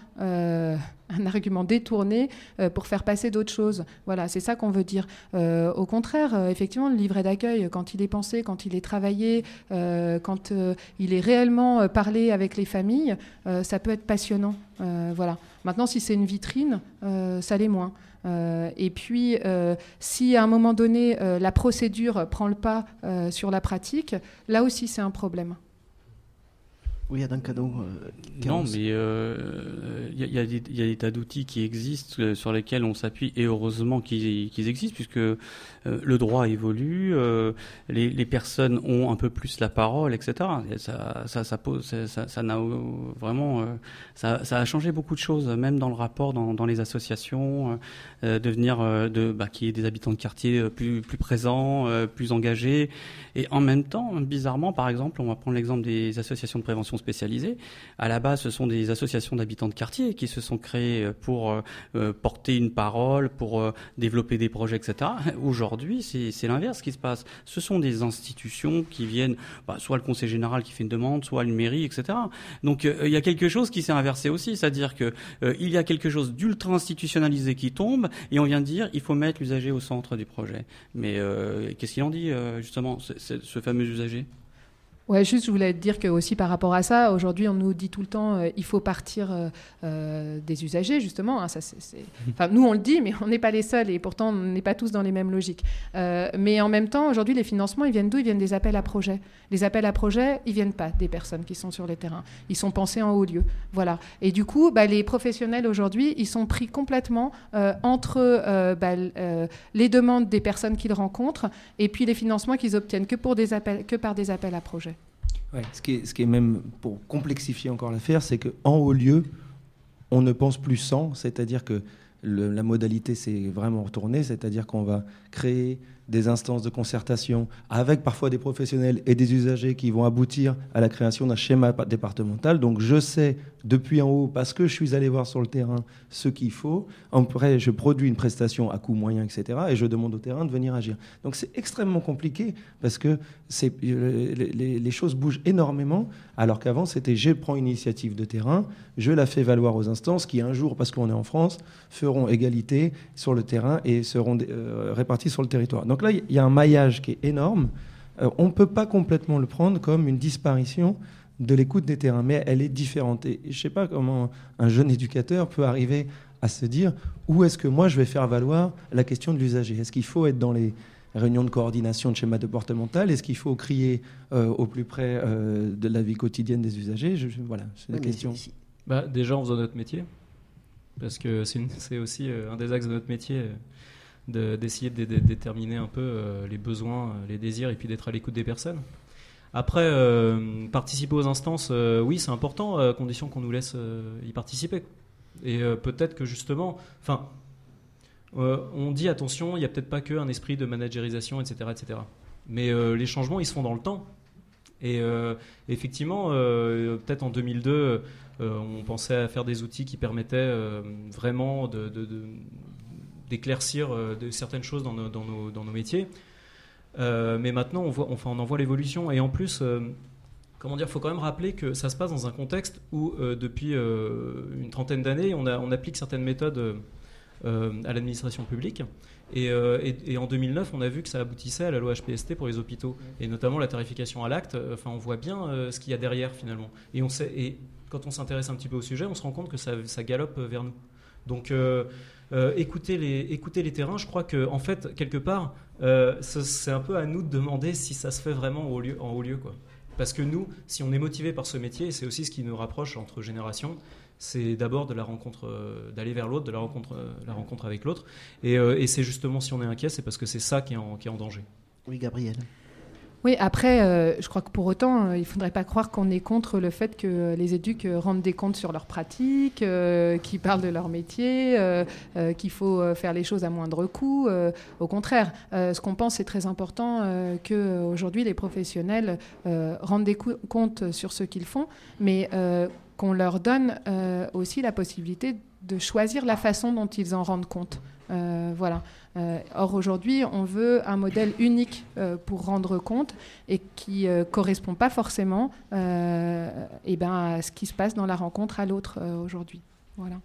Un argument détourné euh, pour faire passer d'autres choses. Voilà, c'est ça qu'on veut dire. Euh, au contraire, euh, effectivement, le livret d'accueil, quand il est pensé, quand il est travaillé, quand il est réellement parlé avec les familles, ça peut être passionnant. Voilà. Maintenant, si c'est une vitrine, ça l'est moins. Et puis, si à un moment donné, la procédure prend le pas sur la pratique, là aussi, c'est un problème.
Oui, Adam Cano. euh,
Non, mais il y, a- y des- y a des tas d'outils qui existent euh, sur lesquels on s'appuie et heureusement qu'ils existent puisque euh, le droit évolue, euh, les, les personnes ont un peu plus la parole, etc. Et ça, ça, ça pose, ça- n'a euh, vraiment, euh, ça, ça a changé beaucoup de choses, même dans le rapport dans, dans les associations, euh, devenir euh, de, bah, qu'il y ait des habitants de quartier euh, plus, plus présents, euh, plus engagés, et en même temps, bizarrement, par exemple, on va prendre l'exemple des associations de prévention spécialisées. À la base, ce sont des associations d'habitants de quartier qui se sont créées pour euh, euh, porter une parole, pour euh, développer des projets, etc. Aujourd'hui, c'est l'inverse qui se passe. Ce sont des institutions qui viennent, bah, soit le conseil général qui fait une demande, soit une mairie, etc. Donc euh, il y a quelque chose qui s'est inversé aussi, c'est-à-dire que euh, il y a quelque chose d'ultra institutionnalisé qui tombe et on vient de dire il faut mettre l'usager au centre du projet. Mais euh, qu'est-ce qu'il en dit euh, justement, ce fameux usager?
Ouais, juste, je voulais te dire que aussi par rapport à ça, aujourd'hui, on nous dit tout le temps, euh, il faut partir euh, euh, des usagers, justement. hein, ça, c'est, c'est- Enfin, nous, on le dit, mais on n'est pas les seuls, et pourtant, on n'est pas tous dans les mêmes logiques. Mais en même temps, aujourd'hui, les financements, ils viennent d'où? Ils viennent des appels à projets. Les appels à projets, ils viennent pas des personnes qui sont sur les terrains. Ils sont pensés en haut lieu. Voilà. Et du coup, bah, les professionnels aujourd'hui, ils sont pris complètement entre bah, les demandes des personnes qu'ils rencontrent et puis les financements qu'ils obtiennent que, pour des appels, que par des appels à projets.
Ce, qui est, ce qui est même, pour complexifier encore l'affaire, c'est qu'en haut lieu, on ne pense plus sans, c'est-à-dire que la modalité s'est vraiment retournée, c'est-à-dire qu'on va créer des instances de concertation avec parfois des professionnels et des usagers qui vont aboutir à la création d'un schéma pa- départemental. Donc je sais depuis en haut, parce que je suis allé voir sur le terrain ce qu'il faut, après je produis une prestation à coût moyen, etc. et je demande au terrain de venir agir. Donc c'est extrêmement compliqué parce que euh, les, les- les choses bougent énormément, alors qu'avant c'était je prends une initiative de terrain, je la fais valoir aux instances qui un jour, parce qu'on est en France, feront égalité sur le terrain et seront euh, réparties sur le territoire. Donc là, il y a un maillage qui est énorme. Euh, on ne peut pas complètement le prendre comme une disparition de l'écoute des terrains, mais elle est différente. Et je ne sais pas comment un jeune éducateur peut arriver à se dire où est-ce que moi je vais faire valoir la question de l'usager? Est-ce qu'il faut être dans les réunions de coordination de schéma départemental? Est-ce qu'il faut crier euh, au plus près euh, de la vie quotidienne des usagers? Je- je- Voilà, c'est la question.
si-
Bah, déjà en faisant notre métier, parce que c'est aussi euh, un des axes de notre métier euh, de- d'essayer de, dé- déterminer un peu euh, les besoins, les désirs, et puis d'être à l'écoute des personnes. Après, participer aux instances, oui, c'est important, à condition qu'on nous laisse y participer. Et peut-être que justement, enfin, on dit attention, il n'y a peut-être pas qu'un esprit de managérisation, etc., etc. Mais les changements, ils se font dans le temps. Et effectivement, peut-être en 2002, euh, on pensait à faire des outils qui permettaient euh, vraiment de- de- de- d'éclaircir euh, de certaines choses dans nos, dans nos- dans nos métiers. Euh, mais maintenant, on, voit, enfin, on en voit l'évolution. Et en plus, euh, comment dire, faut quand même rappeler que ça se passe dans un contexte où, euh, depuis euh, une trentaine d'années, on, applique certaines méthodes euh, euh, à l'administration publique. Et, euh, et- et en 2009, on a vu que ça aboutissait à la loi HPST pour les hôpitaux, et notamment la tarification à l'acte. euh, Enfin, on voit bien euh, ce qu'il y a derrière finalement. Et, on sait, et quand on s'intéresse un petit peu au sujet, on se rend compte que ça, galope vers nous. Donc, euh, euh, écouter, les, terrains, je crois que en fait, quelque part, euh, ce- c'est un peu à nous de demander si ça se fait vraiment au lieu, en haut lieu. Quoi. Parce que nous, si on est motivé par ce métier, c'est aussi ce qui nous rapproche entre générations, c'est d'abord de la rencontre, euh, d'aller vers l'autre, de la rencontre, euh, la rencontre avec l'autre. Et, euh, c'est justement si on est inquiet, c'est parce que c'est ça qui est en danger.
Oui, Gabriel.
Oui, après, euh, je crois que pour autant, euh, il ne faudrait pas croire qu'on est contre le fait que les éduques rendent des comptes sur leurs pratiques, euh, qu'ils parlent de leur métier, qu'il faut faire les choses à moindre coût. au contraire, ce qu'on pense, c'est très important qu'aujourd'hui, les professionnels rendent des comptes sur ce qu'ils font, mais qu'on leur donne aussi la possibilité de choisir la façon dont ils en rendent compte. Voilà. Euh, or aujourd'hui, on veut un modèle unique euh, pour rendre compte et qui ne correspond pas forcément euh, eh ben, à ce qui se passe dans la rencontre à l'autre euh, aujourd'hui. Voilà.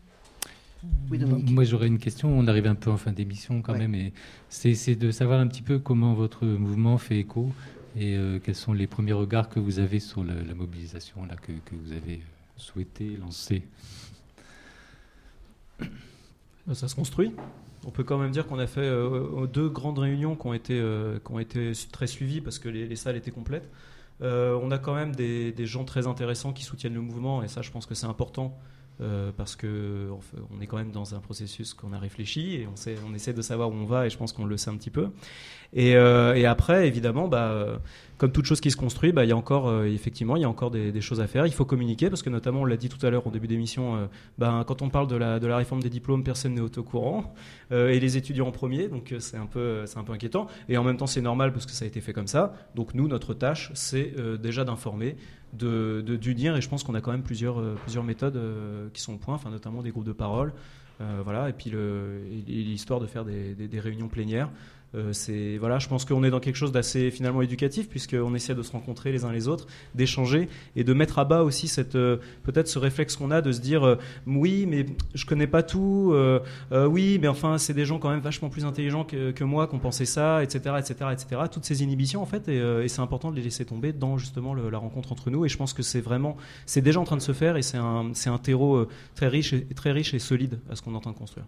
Moi, j'aurais une question. On arrive un peu en fin d'émission quand
Ouais.
même, et c'est c'est de savoir un petit peu comment votre mouvement fait écho et euh, quels sont les premiers regards que vous avez sur la, la mobilisation là, que, que vous avez souhaité lancer.
Euh, Ça se construit. On peut quand même dire qu'on a fait euh, deux grandes réunions qui ont été, euh, qui ont été très suivies parce que les, les salles étaient complètes. Euh, on a quand même des, gens très intéressants qui soutiennent le mouvement et ça, je pense que c'est important euh, parce que on, est quand même dans un processus qu'on a réfléchi et on, essaie de savoir où on va et je pense qu'on le sait un petit peu. Et, euh, après, évidemment, bah, comme toute chose qui se construit, bah, il y a encore, effectivement, il y a encore des, choses à faire. Il faut communiquer parce que notamment, on l'a dit tout à l'heure au début d'émission, bah, quand on parle de la, de la réforme des diplômes, personne n'est au courant et les étudiants en premier, donc c'est un peu, c'est un peu inquiétant. Et en même temps, c'est normal parce que ça a été fait comme ça. Donc nous, notre tâche, c'est euh, déjà d'informer, de, d'unir, et je pense qu'on a quand même plusieurs, euh, méthodes euh, qui sont au point, notamment des groupes de parole. Voilà, et puis l'histoire de faire des réunions plénières. Euh, voilà, je pense qu'on est dans quelque chose d'assez finalement éducatif puisqu'on essaie de se rencontrer les uns les autres, d'échanger et de mettre à bas aussi cette euh, peut-être ce réflexe qu'on a de se dire euh, oui mais je connais pas tout, oui mais enfin c'est des gens quand même vachement plus intelligents que, que moi qui ont pensé ça, etc etc etc. Toutes ces inhibitions en fait et, c'est important de les laisser tomber dans justement la rencontre entre nous et je pense que c'est vraiment c'est déjà en train de se faire et c'est un c'est un terreau très riche et très riche et solide à ce qu'on est en train de construire.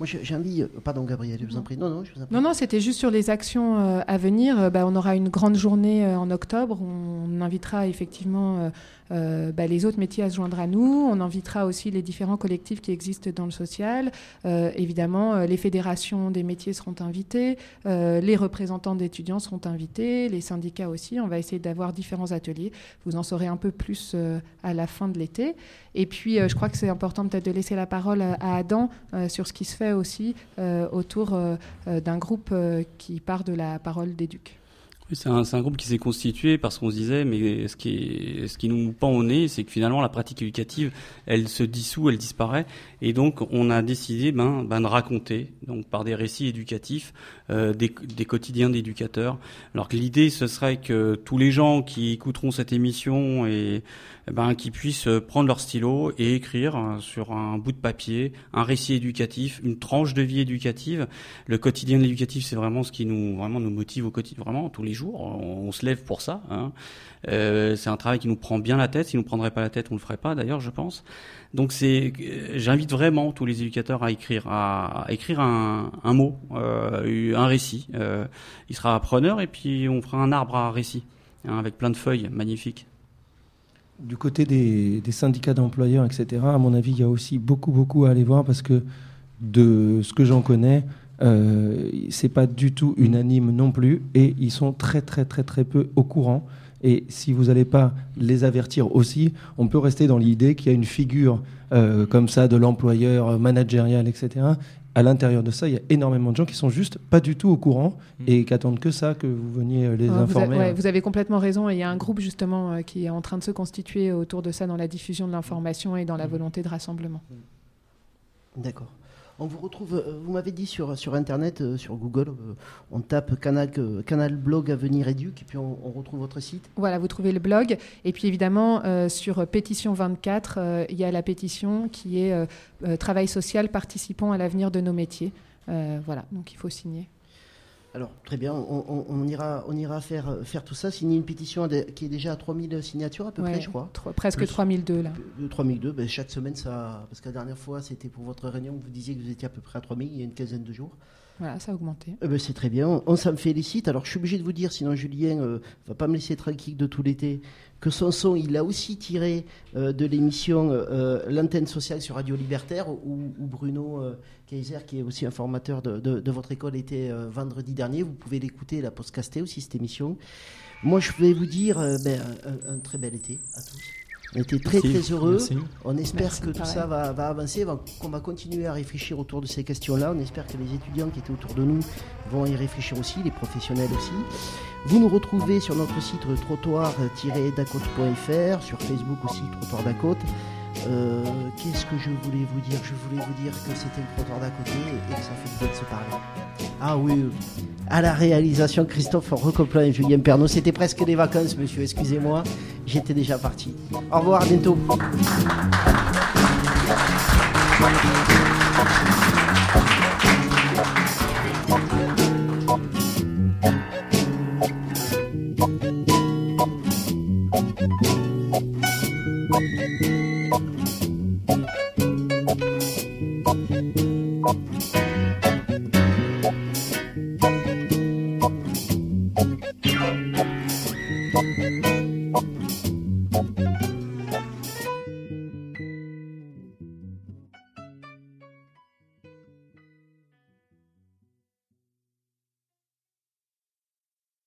Moi, j'ai envie. euh, Pardon, Gabriel, je vous en prie. Non, non, je vous en prie.
Non, non, c'était juste sur les actions euh, à venir. Euh, bah, on aura une grande journée en octobre. On invitera effectivement euh, bah, les autres métiers à se joindre à nous. On invitera aussi les différents collectifs qui existent dans le social. Euh, évidemment, euh, les fédérations des métiers seront invitées. Les représentants d'étudiants seront invités. Les syndicats aussi. On va essayer d'avoir différents ateliers. Vous en saurez un peu plus à la fin de l'été. Et puis, je crois que c'est important peut-être de laisser la parole à Adam sur ce qui se fait aussi autour d'un groupe qui part de la parole d'éduc.
C'est un, un groupe qui s'est constitué parce qu'on se disait, mais ce qui, est, ce qui nous pend au nez, c'est que finalement la pratique éducative, elle se dissout, elle disparaît, et donc on a décidé ben, ben, de raconter, donc par des récits éducatifs, euh, des, des quotidiens d'éducateurs. Alors que l'idée, ce serait que tous les gens qui écouteront cette émission et eh ben, qui puissent prendre leur stylo et écrire euh, sur un bout de papier un récit éducatif, une tranche de vie éducative. Le quotidien de l'éducatif, c'est vraiment ce qui nous vraiment nous motive au quotidien, vraiment tous les jours. On, se lève pour ça. Hein. Euh, c'est un travail qui nous prend bien la tête. Si nous prendrait pas la tête, on le ferait pas. D'ailleurs, je pense. Donc c'est, euh, j'invite vraiment tous les éducateurs à écrire, à, écrire un, mot, euh, un récit. Il sera preneur et puis on fera un arbre à récit hein, avec plein de feuilles magnifiques.
Du côté des, des syndicats d'employeurs, etc., à mon avis, il y a aussi beaucoup, beaucoup à aller voir parce que de ce que j'en connais, euh, c'est pas du tout unanime non plus et ils sont très, très, très, très peu au courant. Et si vous n'allez pas les avertir aussi, on peut rester dans l'idée qu'il y a une figure euh, comme ça de l'employeur managérial, etc. À l'intérieur de ça, il y a énormément de gens qui sont juste pas du tout au courant et qui attendent que ça, que vous veniez les
Euh, vous, a-
informer.
ouais, vous avez complètement raison. Et il y a un groupe justement euh, qui est en train de se constituer autour de ça dans la diffusion de l'information et dans la volonté de rassemblement.
D'accord. On vous retrouve, euh, vous m'avez dit sur, sur Internet, euh, sur Google, euh, on tape canal, blog Avenir Éduc, et puis on, retrouve votre site.
Voilà, vous trouvez le blog. Et puis évidemment, sur Pétition 24, euh, il y a la pétition qui est Travail social, participons à l'avenir de nos métiers. Voilà, donc il faut signer.
Alors, très bien, on, on- on ira, on ira faire, faire tout ça, signer une pétition qui est déjà à 3000 signatures à peu
Ouais,
près, je crois.
tro- presque
Plus.
3002 là.
De 3002, ben, chaque semaine, ça. Parce que la dernière fois, c'était pour votre réunion, vous disiez que vous étiez à peu près à 3000, il y a une quinzaine de jours.
Voilà, ça a augmenté.
Eh ben, c'est très bien, on, s'en félicite. Alors je suis obligé de vous dire, sinon Julien euh, va pas me laisser tranquille de tout l'été, que son son, il l'a aussi tiré euh, de l'émission euh, L'antenne sociale sur Radio Libertaire, où, Bruno Kaiser, qui est aussi un formateur de, votre école, était vendredi dernier. Vous pouvez l'écouter, la podcaster aussi, cette émission. Moi, je vais vous dire ben, un, un très bel été à tous. On était très
Merci.
très heureux.
Merci.
On espère
Merci,
que tout
pareil.
ça va, va avancer, va- qu'on va continuer à réfléchir autour de ces questions-là. On espère que les étudiants qui étaient autour de nous vont y réfléchir aussi, les professionnels aussi. Vous nous retrouvez sur notre site trottoir-dacote.fr, sur Facebook aussi, Trottoir d'Acote. Euh, Qu'est-ce que je voulais vous dire? Je voulais vous dire que c'était le trottoir d'à côté et que ça fait du bien de se parler. Ah oui, euh, à la réalisation, Christophe Recoplan et Julien Pernaud. C'était presque les vacances, monsieur, excusez-moi. J'étais déjà parti. Au revoir, à bientôt.